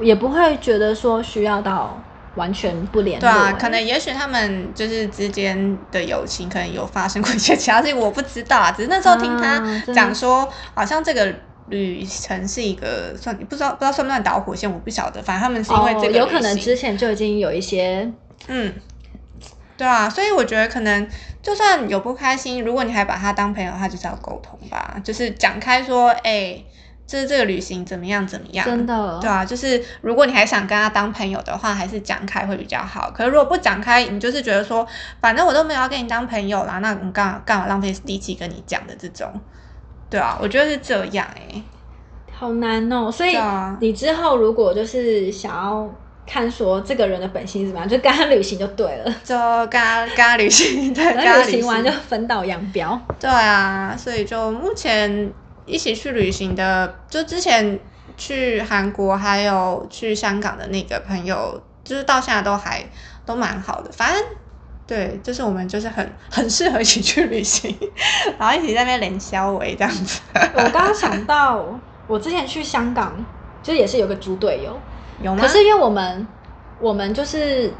也不会觉得说需要到完全不联络。对啊，可能也许他们就是之间的友情可能有发生过一些其他事情，我不知道啊。只是那时候听他讲说，好像这个旅程是一个算不知道不知道算不算导火线，我不晓得。反正他们是因为这个，有可能之前就已经有一些，嗯。对啊，所以我觉得可能就算有不开心，如果你还把他当朋友，他就是要沟通吧，就是讲开说，哎，就是这个旅行怎么样怎么样，真的，对啊，就是如果你还想跟他当朋友的话，还是讲开会比较好。可是如果不讲开，你就是觉得说，反正我都没有要跟你当朋友啦，那我干嘛干嘛浪费力气跟你讲的这种，对啊，我觉得是这样哎，好难哦。所以你之后如果就是想要。看说这个人的本性是怎么样，*laughs* 就跟他旅行就对了，就跟他跟他旅行，对，*laughs* 跟他旅行完就分道扬镳。对啊，所以就目前一起去旅行的，就之前去韩国还有去香港的那个朋友，就是到现在都还都蛮好的。反正对，就是我们就是很 *laughs* 很适合一起去旅行，然后一起在那边连消维这样子。我刚刚想到，我之前去香港，就也是有个猪队友。可是因为我们，我们就是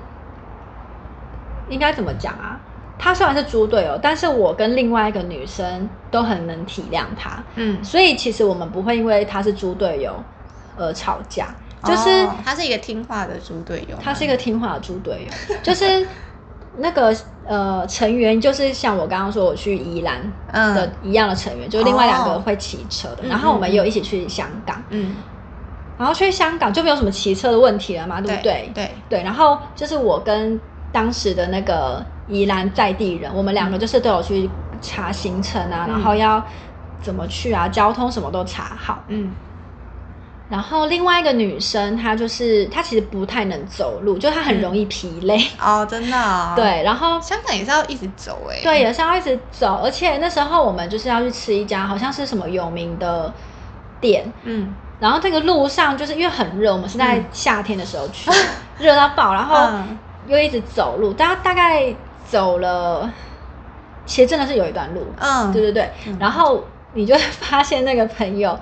应该怎么讲啊？他虽然是猪队友，但是我跟另外一个女生都很能体谅他，嗯，所以其实我们不会因为他是猪队友而吵架。就是他是一个听话的猪队友，他是一个听话的猪队友。*laughs* 就是那个呃成员，就是像我刚刚说我去宜兰的一样的成员，就另外两个会骑车的，然后我们也有一起去香港，嗯。然后去香港就没有什么骑车的问题了嘛，对不对？对对。然后就是我跟当时的那个宜兰在地人，我们两个就是都有去查行程啊，然后要怎么去啊，交通什么都查好。嗯。然后另外一个女生，她就是她其实不太能走路，就她很容易疲累。哦，真的。*laughs* 对，然后香港也是要一直走哎。对，也是要一直走，而且那时候我们就是要去吃一家好像是什么有名的店。嗯。然后这个路上就是因为很热，我们是在夏天的时候去，*laughs* 热到爆，然后又一直走路，大大概走了，其实真的是有一段路，嗯，对对对。然后你就发现那个朋友，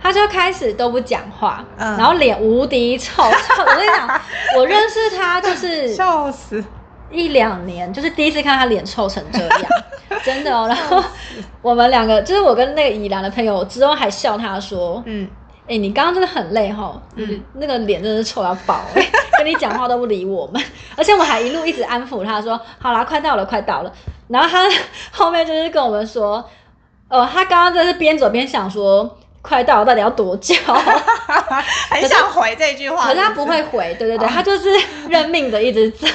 他就开始都不讲话，然后脸无敌 *laughs* 臭，我跟你讲，我认识他就是 *laughs* 笑死。一两年，就是第一次看他脸臭成这样，真的哦。然后我们两个就是我跟那个宜兰的朋友之后还笑他说，嗯。哎，你刚刚真的很累哈，嗯，那个脸真的是臭到爆，跟你讲话都不理我们，*laughs* 而且我们还一路一直安抚他说，好啦，快到了，快到了。然后他 *laughs* 后面就是跟我们说，呃，他刚刚真是边走边想说，快到了，到底要多久？*laughs* 很想回这句话，可是他不会回，对对对，他就是认命的一直走，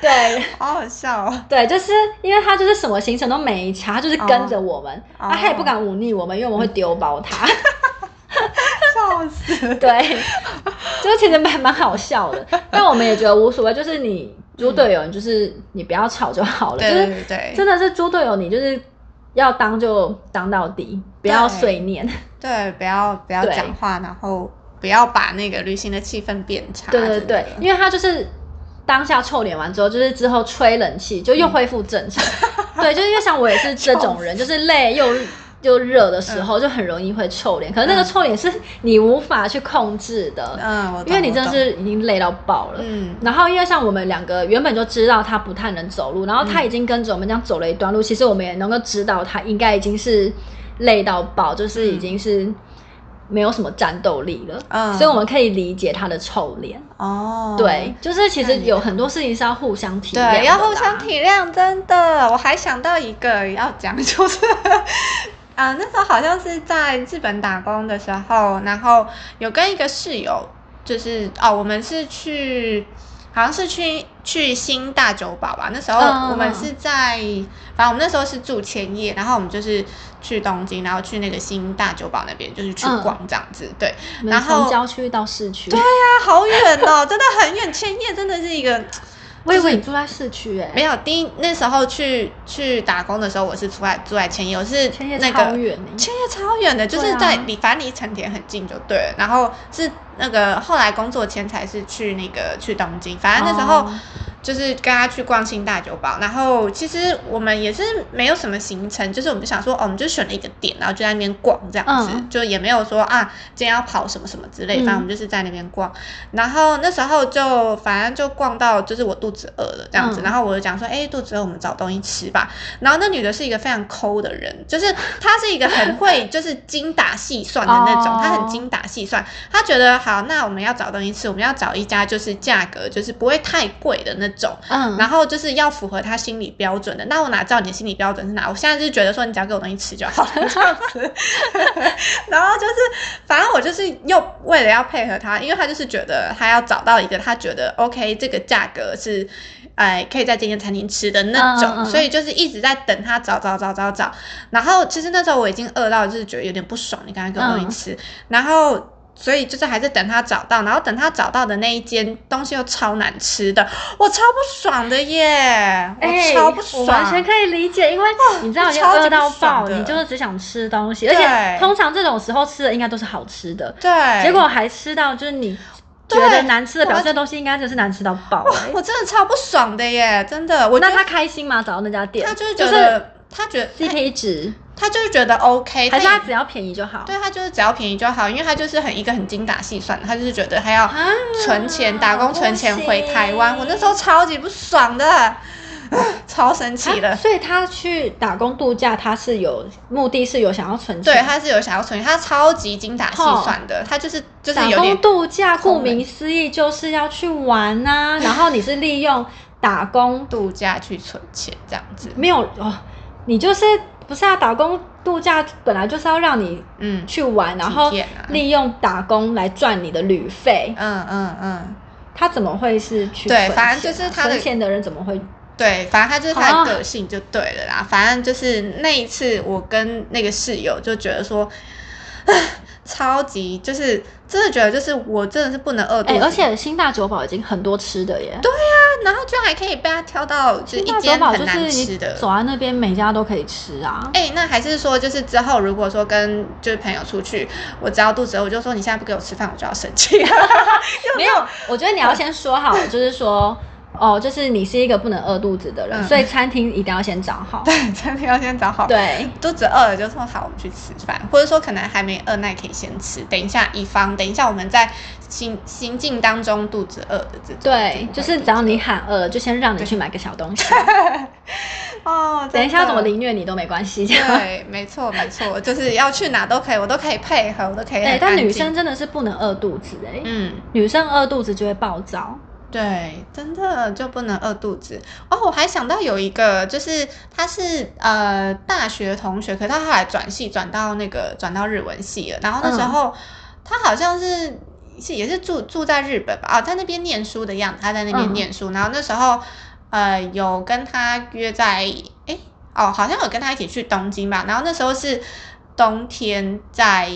对，好好笑哦。对，就是因为他就是什么行程都没查，他就是跟着我们，他也不敢忤逆我们，因为我们会丢包他。*laughs* 笑死！对，就其实蛮蛮好笑的，*laughs* 但我们也觉得无所谓。就是你猪队友，就是你不要吵就好了。对对对，真的是猪队友，你就是要当就当到底，不要碎念。对，不要不要对讲话，然后不要把那个旅行的气氛变差。对对对，因为他就是当下臭脸完之后，就是之后吹冷气就又恢复正常。*laughs* 对，就是因为像我也是这种人，就是累又又热的时候，就很容易会臭脸。可是那个嗯臭脸是你无法去控制的，嗯，因为你真的是已经累到爆了。嗯然后，因为像我们两个原本就知道他不太能走路，然后嗯他已经跟着我们这样走了一段路，其实我们也能够知道他应该已经是累到爆，就是已经是没有什么战斗力了。嗯所以我们可以理解他的臭脸。哦，对，就是其实有很多事情是要互相体谅，对，要互相体谅，真的。我还想到一个要讲，就是啊、那时候好像是在日本打工的时候，然后有跟一个室友，就是哦，我们是去。好像是去去新大久保吧，那时候嗯我们是在，反正我们那时候是住千叶，然后我们就是去东京，然后去那个新大久保那边，就是去嗯逛这样子，对，然后从郊区到市区。对啊，好远哦，真的很远，千叶真的是一个我以为你住在市区哎，没有，第一那时候去去打工的时候，我是住在住在千叶，我是千叶那个超远欸千叶超远的，就是在离反正离成田很近就对了。然后是那个后来工作前才是去那个去东京，反正那时候哦就是跟他去逛新大酒堡，然后其实我们也是没有什么行程，就是我们就想说，哦，我们就选了一个点，然后就在那边逛这样子，嗯。就也没有说啊今天要跑什么什么之类，嗯。反正我们就是在那边逛。然后那时候就反正就逛到就是我肚子饿了这样子，嗯。然后我就讲说，哎、肚子饿，我们找东西吃吧。然后那女的是一个非常抠的人，就是她是一个很会就是精打细算的那种，哦。她很精打细算，她觉得好，那我们要找东西吃，我们要找一家就是价格就是不会太贵的那种。嗯，然后就是要符合他心理标准的，那我哪知道你的心理标准是哪？我现在就是觉得说，你只要给我东西吃就好了，*laughs* 这样子。*laughs* 然后就是，反正我就是又为了要配合他，因为他就是觉得他要找到一个他觉得 OK 这个价格是，哎，可以在这间餐厅吃的那种，所以就是一直在等他找找找找找。然后其实那时候我已经饿到，就是觉得有点不爽，你刚才给我东嗯西吃，然后。所以就是还是等他找到，然后等他找到的那一间东西又超难吃的，我超不爽的耶，我哎，超不爽。完全可以理解，因为你知道，已经超级饿到爆，的你就是只想吃东西，而且通常这种时候吃的应该都是好吃的，对，结果还吃到就是你觉得难吃的，表示这东西应该就是难吃到爆哎。我真的超不爽的耶，真的。我那他开心吗？找到那家店，他就是就觉得，他觉得 CP 值，他就是觉得 OK，还是他只要便宜就好？对他就是只要便宜就好，因为他就是很一个很精打细算的，他就是觉得他要啊存钱、打工存钱回台湾。我那时候超级不爽的，*laughs* 超神奇的。啊所以他去打工度假，他是有目的是有想要存钱。对，他是有想要存钱，他超级精打细算的，他就是就是打工度假，顾名思义就是要去玩呐、然后你是利用打工，度假去存钱这样子。没有哦，你就是不是啊？打工度假本来就是要让你嗯去玩，然后利用打工来赚你的旅费。嗯嗯嗯，他怎么会是去对反正就是他的存钱的人怎么会？对，反正他就是他啊的个性就对了啦。反正就是那一次，我跟那个室友就觉得说，*laughs* 超级就是真的觉得就是我真的是不能饿而且新大酒保已经很多吃的耶。对然后居然还可以被他挑到就是一间很难是吃的。走在那边每家都可以吃啊。哎、那还是说，就是之后如果说跟就是朋友出去，我只要肚子饿，我就说你现在不给我吃饭，我就要生气。*laughs* 没有，我觉得你要先说好，就是说，哦，就是你是一个不能饿肚子的人，嗯所以餐厅一定要先找好。对，*laughs* 餐厅要先找好。对，肚子饿了就说好，我们去吃饭，或者说可能还没饿，那也可以先吃。等一下，以防等一下我们在行行进当中肚子饿的这种。对，就是只要你喊饿了，就先让你去买个小东西，*laughs* 哦，等一下怎么离？凌虐你都没关系。对，没错没错，就是要去哪都可以，我都可以配合，我都可以很哎，但女生真的是不能饿肚子哎，嗯。女生饿肚子就会暴躁。对，真的就不能饿肚子哦。我还想到有一个，就是他是呃大学同学，可是他后来转系转到那个转到日文系了。然后那时候、他好像是是也是住住在日本吧，哦，在那边念书的样子，他在那边嗯念书。然后那时候呃有跟他约在诶哦，好像有跟他一起去东京吧。然后那时候是冬天在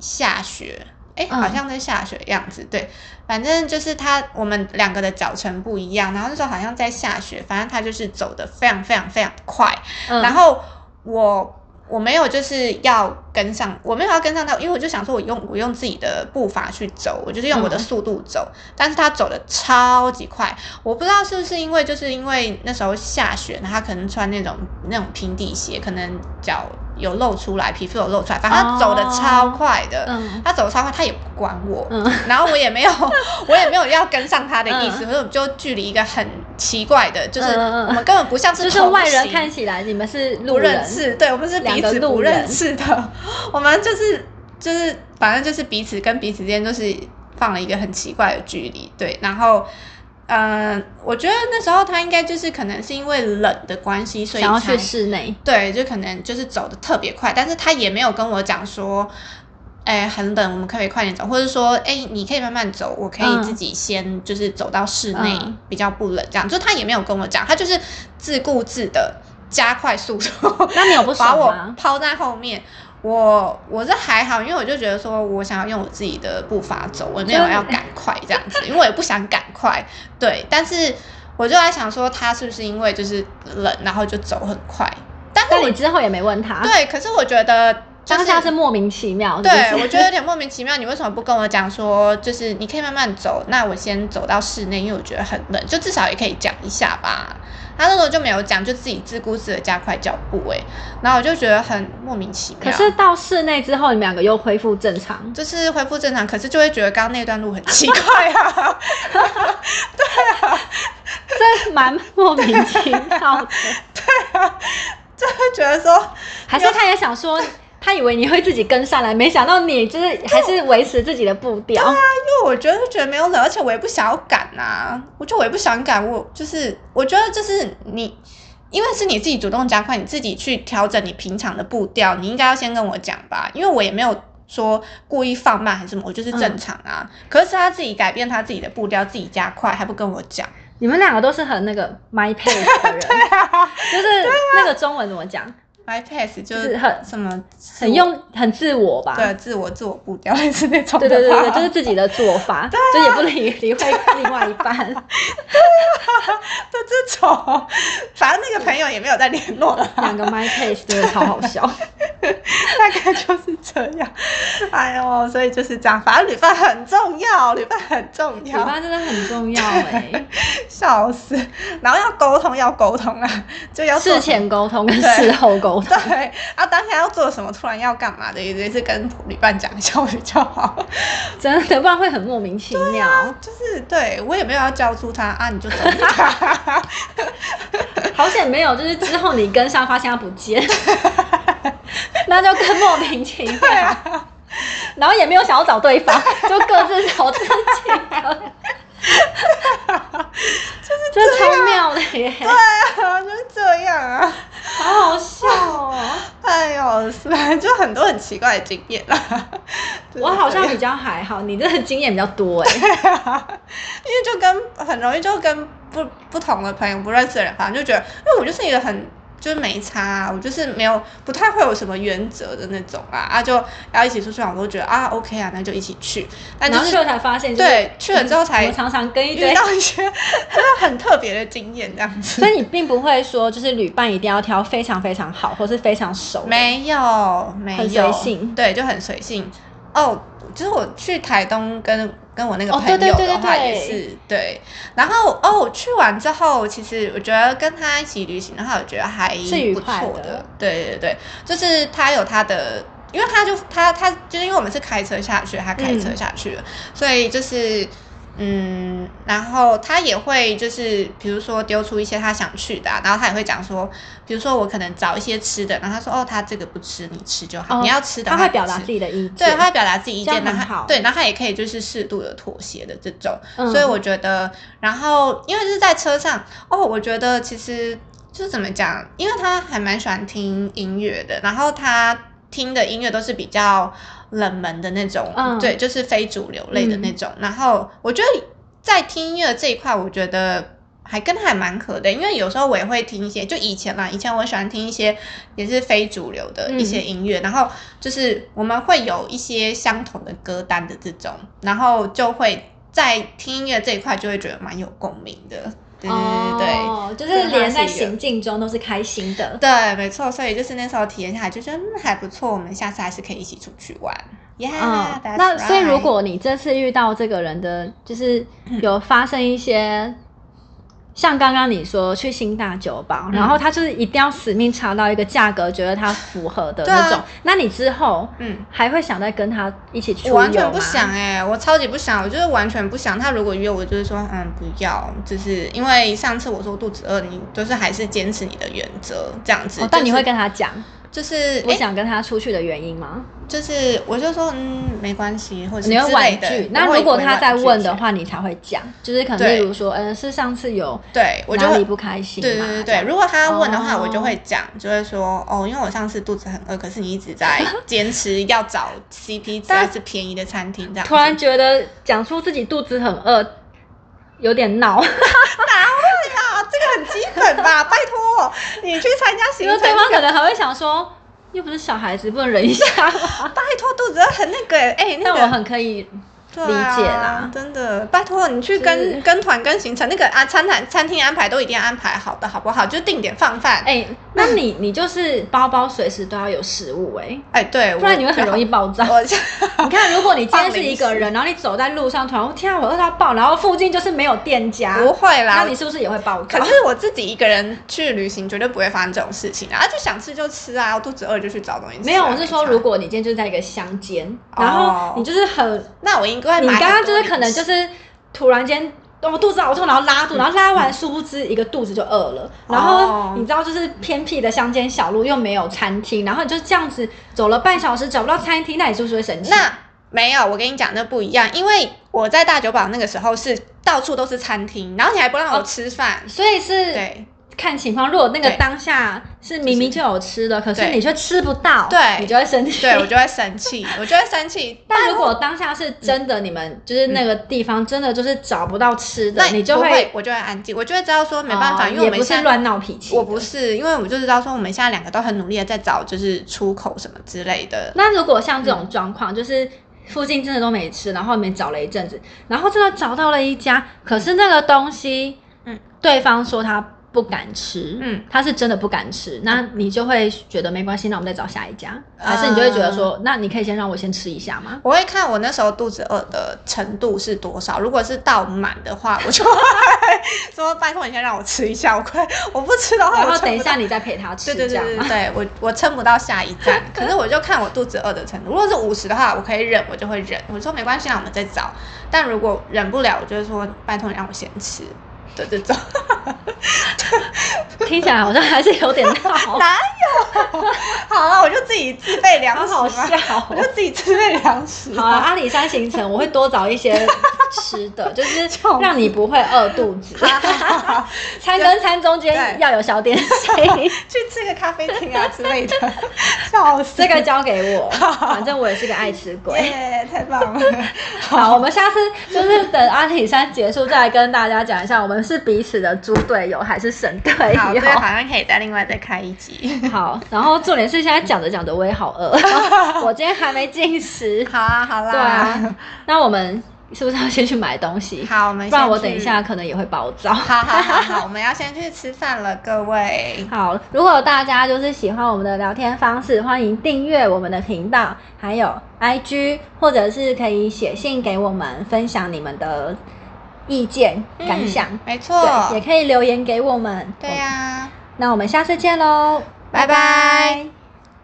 下雪。哎，嗯好像在下雪的样子，对，反正就是他我们两个的脚程不一样，然后那时候好像在下雪，反正他就是走的非常非常非常快，嗯然后我我没有就是要跟上，我没有要跟上他，因为我就想说我用我用自己的步伐去走，我就是用我的速度走，但是他走的超级快，我不知道是不是因为就是因为那时候下雪，他可能穿那种那种平底鞋，可能脚。有露出来，皮肤有露出来，反正他走的超快的，他走的超快，他也不管我，然后我也没有，*laughs* 我也没有要跟上他的意思，所以我就距离一个很奇怪的，就是我们根本不像是就是外人看起来你们是不认识，对我们是彼此不认识的，我们就是就是反正就是彼此跟彼此之间就是放了一个很奇怪的距离，对，然后。嗯，我觉得那时候他应该就是可能是因为冷的关系，所以想要去室内。对，就可能就是走的特别快，但是他也没有跟我讲说，哎，很冷，我们可以快点走，或者说，哎，你可以慢慢走，我可以自己先就是走到室内比较不冷，这样，就他也没有跟我讲，他就是自顾自的加快速度，那你有不 *laughs* 把我抛在后面。我我是还好，因为我就觉得说，我想要用我自己的步伐走，我没有要赶快这样子，因为我也不想赶快。对，但是我就在想说，他是不是因为就是冷，然后就走很快？但是你之后也没问他。对，可是我觉得当下是莫名其妙。对，我觉得有点莫名其妙。你为什么不跟我讲说，就是你可以慢慢走，那我先走到室内，因为我觉得很冷，就至少也可以讲一下吧。他那时候就没有讲，就自己自顾自的加快脚步，哎，然后我就觉得很莫名其妙。可是到室内之后，你们两个又恢复正常，就是恢复正常，可是就会觉得刚刚那段路很奇怪啊。*laughs* 对啊，这蛮莫名其妙的。*laughs* 对啊，就会觉得说，还是他也想说。他以为你会自己跟上来，没想到你就是还是维持自己的步调。对啊，因为我觉得觉得没有冷，而且我也不想要赶呐。我觉得我也不想赶，我就是我觉得就是你，因为是你自己主动加快，你自己去调整你平常的步调，你应该要先跟我讲吧。因为我也没有说故意放慢还是什么，我就是正常啊。可是他自己改变他自己的步调，自己加快，还不跟我讲。你们两个都是很那个 my pace 的人，*laughs* 就是那个中文怎么讲？My pace 就是很什么很用很自我吧？对，自我自我步调类似那种。对对对对，就是自己的做法，*laughs* 就也不理理会另外一半。*laughs* 就这种，反正那个朋友也没有再联络了。两个 My pace 真的超好笑，*laughs* 大概就是这样。哎呦，所以就是这样，反正旅伴很重要，旅伴很重要，旅伴真的很重要哎，笑死！然后要沟通，要沟通啊，就要事前沟通跟事后沟。*laughs* 对，啊，当下要做什么，突然要干嘛的，也是跟旅伴讲一下比较好，*laughs* 真的，不然会很莫名其妙。就是对我也没有要教出他啊，你就走。*laughs* 好险没有，就是之后你跟上发现他不见，那就更莫名其妙。然后也没有想要找对方，就各自找自己的。就是这超妙的耶！对啊，就是这样啊，好好笑哦！哎呦，是吧就很多很奇怪的经验啦。*laughs* 我好像比较还好，你这个经验比较多哎。因为就跟很容易就跟不不同的朋友不认识的人，反正就觉得，因为我就是一个很。就是没差，我就是没有不太会有什么原则的那种啊啊，就要一起出去玩，我都觉得啊 OK 啊，那就一起去。然后去了才发现，对，去了之后才常常跟遇到一些真的很特别的经验这样子。*laughs* 所以你并不会说，就是旅伴一定要挑非常非常好，或是非常熟。没有，没有，很随性，对，就很随性。哦，就是我去台东跟。跟我那个朋友的话也是对，然后哦，去完之后，其实我觉得跟他一起旅行的话，我觉得还不错的。对对对，就是他有他的，因为他就他他就是因为我们是开车下去，他开车下去了，所以就是。嗯，然后他也会就是，比如说丢出一些他想去的，然后他也会讲说，比如说我可能找一些吃的，然后他说哦，他这个不吃，你吃就好，你要吃的他会表达自己的意见，对，他会表达自己意见，然后对，然后他也可以就是适度的妥协的这种，所以我觉得，然后因为是在车上哦，我觉得其实就是怎么讲，因为他还蛮喜欢听音乐的，然后他听的音乐都是比较。冷门的那种，对，就是非主流类的那种。然后我觉得在听音乐这一块，我觉得还跟他还蛮合的，因为有时候我也会听一些，就以前啦，以前我喜欢听一些也是非主流的一些音乐，然后就是我们会有一些相同的歌单的这种，然后就会在听音乐这一块就会觉得蛮有共鸣的。对对对哦，就是连在行进中都是开心的。对，没错，所以就是那时候体验下来就觉得嗯还不错，我们下次还是可以一起出去玩。Yeah，嗯那所以如果你这次遇到这个人的，就是有发生一些。像刚刚你说去新大酒保，然后他就是一定要死命查到一个价格，觉得他符合的那种。那你之后嗯。还会想再跟他一起出游我完全不想哎、我超级不想，我就是完全不想。他如果约我，就是说嗯不要，就是因为上次我说肚子饿，你就是还是坚持你的原则这样子。哦，但你就是会跟他讲就是哎、不想跟他出去的原因吗？就是我就说嗯没关系，或者你会婉拒。那如果他在问的，话，你才会讲，就是可能对例如说，嗯，是上次有对我就会哪里不开心？对对对对，如果他问的话，哦我就会讲，就会说哦，因为我上次肚子很饿，可是你一直在 *laughs* 坚持要找 CP 值还是便宜的餐厅这样。突然觉得讲出自己肚子很饿，有点闹，*laughs* 啊，这个很基本吧？*laughs* 拜托，你去参加行因为程，对方可能还会想说，又不是小孩子，不能忍一下吗？拜托肚子很那个哎、那我很可以对理解啦啊，真的，拜托你去跟跟团跟行程那个啊餐餐餐厅安排都一定要安排好的，好不好？就定点放饭。哎、哎、那你你就是包包随时都要有食物哎哎、对，不然你会很容易爆炸。*laughs* 我 *laughs* 你看，如果你今天是一个人，*laughs* 然后你走在路上，突然天啊，我饿到爆，然后附近就是没有店家，不会啦，那你是不是也会爆炸？可是我自己一个人去旅行，绝对不会发生这种事情啊！就想吃就吃啊，我肚子饿就去找东西吃啊、没有，我是说，如果你今天就是在一个乡间，哦然后你就是很，那我应该你买刚刚就是可能就是突然间。我，肚子好痛，然后拉肚，然后拉完，殊不知一个肚子就饿了。然后哦你知道，就是偏僻的乡间小路，又没有餐厅，然后你就这样子走了半小时找不到餐厅，那你是不是会生气？那没有，我跟你讲，那不一样，因为我在大酒堡那个时候是到处都是餐厅，然后你还不让我吃饭，所以是对看情况。如果那个对当下是明明就有吃的，可是对你却吃不到，对你就会生气。对我就会生气，我就会生气。*laughs* 但如果当下是真的，你们就是那个地方真的就是找不到吃的，那你就不会，我就会安静，我就会知道说没办法，哦因为我也不们是乱闹脾气。我不是，因为我就知道说我们现在两个都很努力的在找就是出口什么之类的。那如果像这种状况，就是附近真的都没吃，然后你们找了一阵子，然后真的找到了一家，可是那个东西，嗯，对方说他不敢吃，嗯，他是真的不敢吃，那你就会觉得没关系，那我们再找下一家，还是你就会觉得说，那你可以先让我先吃一下吗？我会看我那时候肚子饿的程度是多少，如果是到满的话，我就会 *laughs* 说拜托你先让我吃一下，我快我不吃的话，然后等一下你再陪他吃，对对这样吗？对对对，我我撑不到下一站，可是我就看我肚子饿的程度。如果是五十的话，我可以忍，我就会忍。我说没关系，那我们再找。但如果忍不了，我就会说拜托你让我先吃的这种。*laughs* 听起来好像还是有点闹，*laughs* 哪有？好了，我就自己自备粮食好笑我就自己自备粮食嘛。好啊，阿里山行程我会多找一些吃的，*laughs* 就是让你不会饿肚子。餐跟餐中间要有小点心，去吃个咖啡厅啊之类的，笑死！这个交给我，反正我也是个爱吃鬼。耶，太棒了！好，我们下次就是等阿里山结束再来跟大家讲一下，我们是彼此的猪队友还是神队好，友这。个好像可以再另外再开一集。*laughs* 好，然后重点是现在讲着讲着我也好饿，*laughs* 我今天还没进食。好啊，好啦。对啊，那我们是不是要先去买东西？好，我们不然我等一下可能也会暴躁。好好好好，*laughs* 我们要先去吃饭了，各位。好，如果大家就是喜欢我们的聊天方式，欢迎订阅我们的频道，还有 IG，或者是可以写信给我们，分享你们的意见、感想。嗯没错对，也可以留言给我们。对呀、那我们下次见喽，拜拜